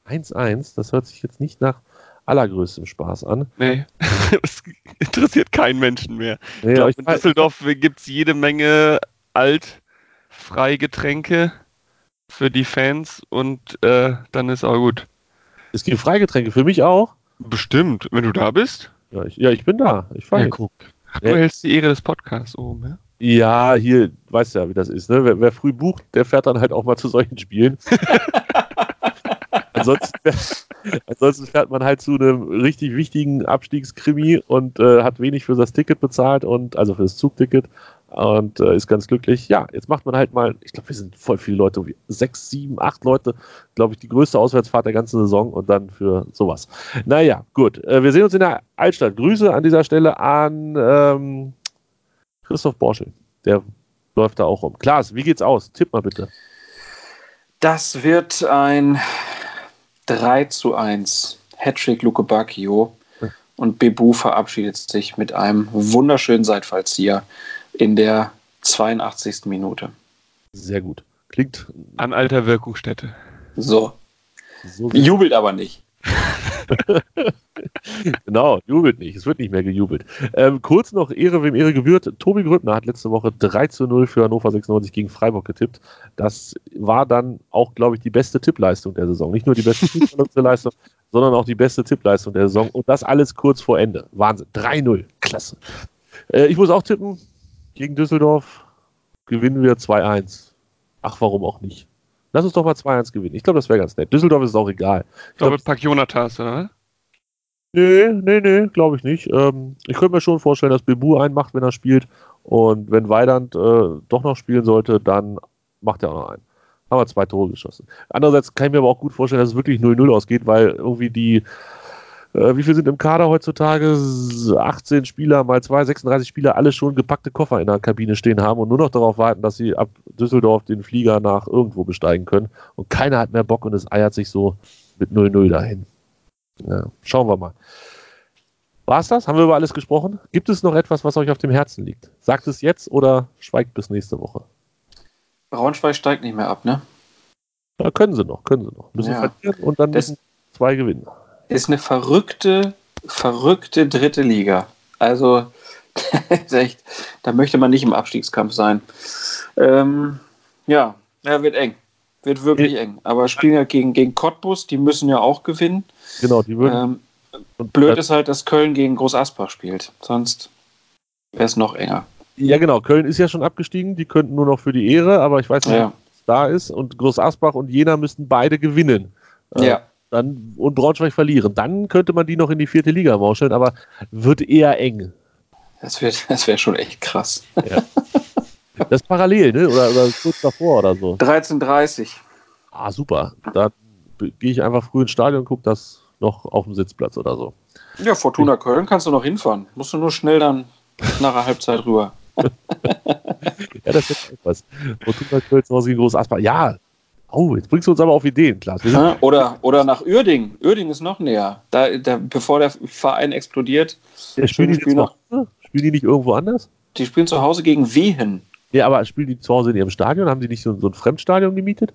1-1? Das hört sich jetzt nicht nach allergrößtem Spaß an. Nee, das interessiert keinen Menschen mehr. Nee, ich glaube, in Düsseldorf gibt es jede Menge Altfreigetränke für die Fans und äh, dann ist auch gut. Es gibt Freigetränke für mich auch? Bestimmt, wenn du da bist. Ja, ich, ja, ich bin da. Ich fahre. Ja, guck. Ach, du hältst die Ehre des Podcasts oben, ja? Ja, hier, weißt ja, wie das ist. Ne? Wer, wer, früh bucht, der fährt dann halt auch mal zu solchen Spielen. ansonsten, ansonsten, fährt man halt zu einem richtig wichtigen Abstiegskrimi und äh, hat wenig für das Ticket bezahlt und also für das Zugticket und äh, ist ganz glücklich. Ja, jetzt macht man halt mal, ich glaube, wir sind voll viele Leute, sechs, sieben, acht Leute, glaube ich, die größte Auswärtsfahrt der ganzen Saison und dann für sowas. Naja, gut. Äh, wir sehen uns in der Altstadt. Grüße an dieser Stelle an ähm, Christoph Borschel. Der läuft da auch rum. Klaas, wie geht's aus? Tipp mal bitte. Das wird ein 3 zu 1. Hattrick Luke Bacchio. Und Bebu verabschiedet sich mit einem wunderschönen Seitfallzieher in der 82. Minute. Sehr gut. Klingt. An alter Wirkungsstätte. So. so Jubelt aber nicht. genau, jubelt nicht. Es wird nicht mehr gejubelt. Ähm, kurz noch Ehre, wem Ehre gebührt. Tobi Grüttner hat letzte Woche 3 zu 0 für Hannover 96 gegen Freiburg getippt. Das war dann auch, glaube ich, die beste Tippleistung der Saison. Nicht nur die beste Tippleistung, sondern auch die beste Tippleistung der Saison. Und das alles kurz vor Ende. Wahnsinn. 3-0. Klasse. Äh, ich muss auch tippen. Gegen Düsseldorf gewinnen wir 2-1. Ach, warum auch nicht? Lass uns doch mal 2-1 gewinnen. Ich glaube, das wäre ganz nett. Düsseldorf ist auch egal. Ich glaube, Pack Jonathas, oder? Nee, nee, nee, glaube ich nicht. Ähm, ich könnte mir schon vorstellen, dass Bebu einen macht, wenn er spielt. Und wenn Weidand äh, doch noch spielen sollte, dann macht er auch noch einen. Haben wir zwei Tore geschossen. Andererseits kann ich mir aber auch gut vorstellen, dass es wirklich 0-0 ausgeht, weil irgendwie die äh, wie viel sind im Kader heutzutage? 18 Spieler mal 2, 36 Spieler, alle schon gepackte Koffer in der Kabine stehen haben und nur noch darauf warten, dass sie ab Düsseldorf den Flieger nach irgendwo besteigen können. Und keiner hat mehr Bock und es eiert sich so mit 0-0 dahin. Ja, schauen wir mal. War es das? Haben wir über alles gesprochen? Gibt es noch etwas, was euch auf dem Herzen liegt? Sagt es jetzt oder schweigt bis nächste Woche? Braunschweig steigt nicht mehr ab, ne? Ja, können sie noch, können sie noch. Müssen ja. verlieren und dann müssen zwei gewinnen ist eine verrückte, verrückte dritte Liga. Also, echt, da möchte man nicht im Abstiegskampf sein. Ähm, ja, ja, wird eng. Wird wirklich eng. Aber spielen ja gegen, gegen Cottbus, die müssen ja auch gewinnen. Genau, die würden. Ähm, blöd ist halt, dass Köln gegen Groß Asbach spielt. Sonst wäre es noch enger. Ja, genau. Köln ist ja schon abgestiegen. Die könnten nur noch für die Ehre, aber ich weiß nicht, ja. was da ist. Und Groß Asbach und Jena müssten beide gewinnen. Ja dann, und Braunschweig verlieren. Dann könnte man die noch in die vierte Liga mauscheln, aber wird eher eng. Das, wird, das wäre schon echt krass. Ja. Das ist parallel, ne? Oder, oder kurz davor oder so. 13.30 Ah, super. Da gehe ich einfach früh ins Stadion und gucke das noch auf dem Sitzplatz oder so. Ja, Fortuna Köln kannst du noch hinfahren. Musst du nur schnell dann nach der Halbzeit rüber. ja, das ist etwas. Fortuna Köln zu Hause gegen Groß Asper. Ja, Oh, jetzt bringst du uns aber auf Ideen, Klaas. Oder, oder nach Uerding. Uerding ist noch näher. Da, da, bevor der Verein explodiert. Ja, spielen, die noch, spielen die nicht irgendwo anders? Die spielen zu Hause gegen Wehen. Ja, aber spielen die zu Hause in ihrem Stadion? Haben die nicht so, so ein Fremdstadion gemietet?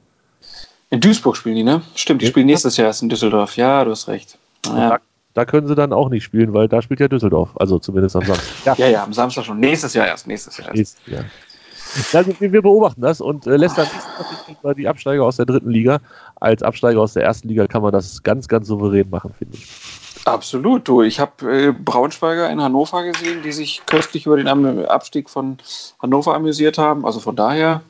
In Duisburg spielen die, ne? Stimmt, die ja. spielen nächstes Jahr erst in Düsseldorf. Ja, du hast recht. Ja. Da, da, können sie dann auch nicht spielen, weil da spielt ja Düsseldorf. Also zumindest am Samstag. Ja, ja, ja am Samstag schon. Nächstes Jahr erst. Nächstes Jahr erst. Nächstes Jahr. Also wir beobachten das und äh, lässt dann die Absteiger aus der dritten Liga. Als Absteiger aus der ersten Liga kann man das ganz, ganz souverän machen, finde ich. Absolut, du. Ich habe äh, Braunschweiger in Hannover gesehen, die sich köstlich über den Abstieg von Hannover amüsiert haben. Also von daher.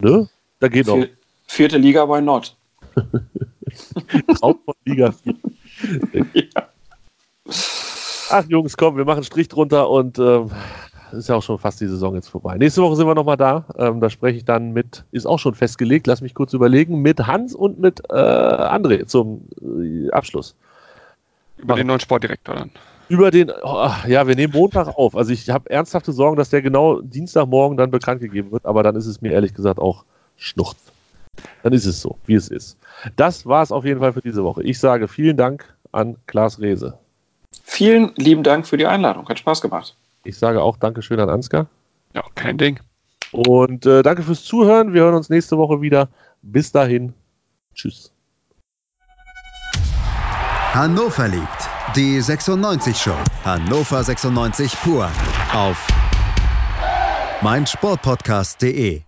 Ne? Da geht vier, noch. Vierte Liga bei Nord. Traum von Liga 4. ja. Ach Jungs, komm, wir machen Strich drunter und ähm, ist ja auch schon fast die Saison jetzt vorbei. Nächste Woche sind wir nochmal da. Ähm, da spreche ich dann mit, ist auch schon festgelegt, lass mich kurz überlegen, mit Hans und mit äh, André zum äh, Abschluss. Über den neuen Sportdirektor dann. Über den, oh, ja, wir nehmen Montag auf. Also ich habe ernsthafte Sorgen, dass der genau Dienstagmorgen dann bekannt gegeben wird, aber dann ist es mir ehrlich gesagt auch Schnucht. Dann ist es so, wie es ist. Das war es auf jeden Fall für diese Woche. Ich sage vielen Dank an Klaas Rehse. Vielen lieben Dank für die Einladung. Hat Spaß gemacht. Ich sage auch Dankeschön an Ansgar. Ja, kein Ding. Und äh, danke fürs Zuhören. Wir hören uns nächste Woche wieder. Bis dahin. Tschüss. Hannover liebt. Die 96 Show. Hannover 96 pur. Auf meinsportpodcast.de.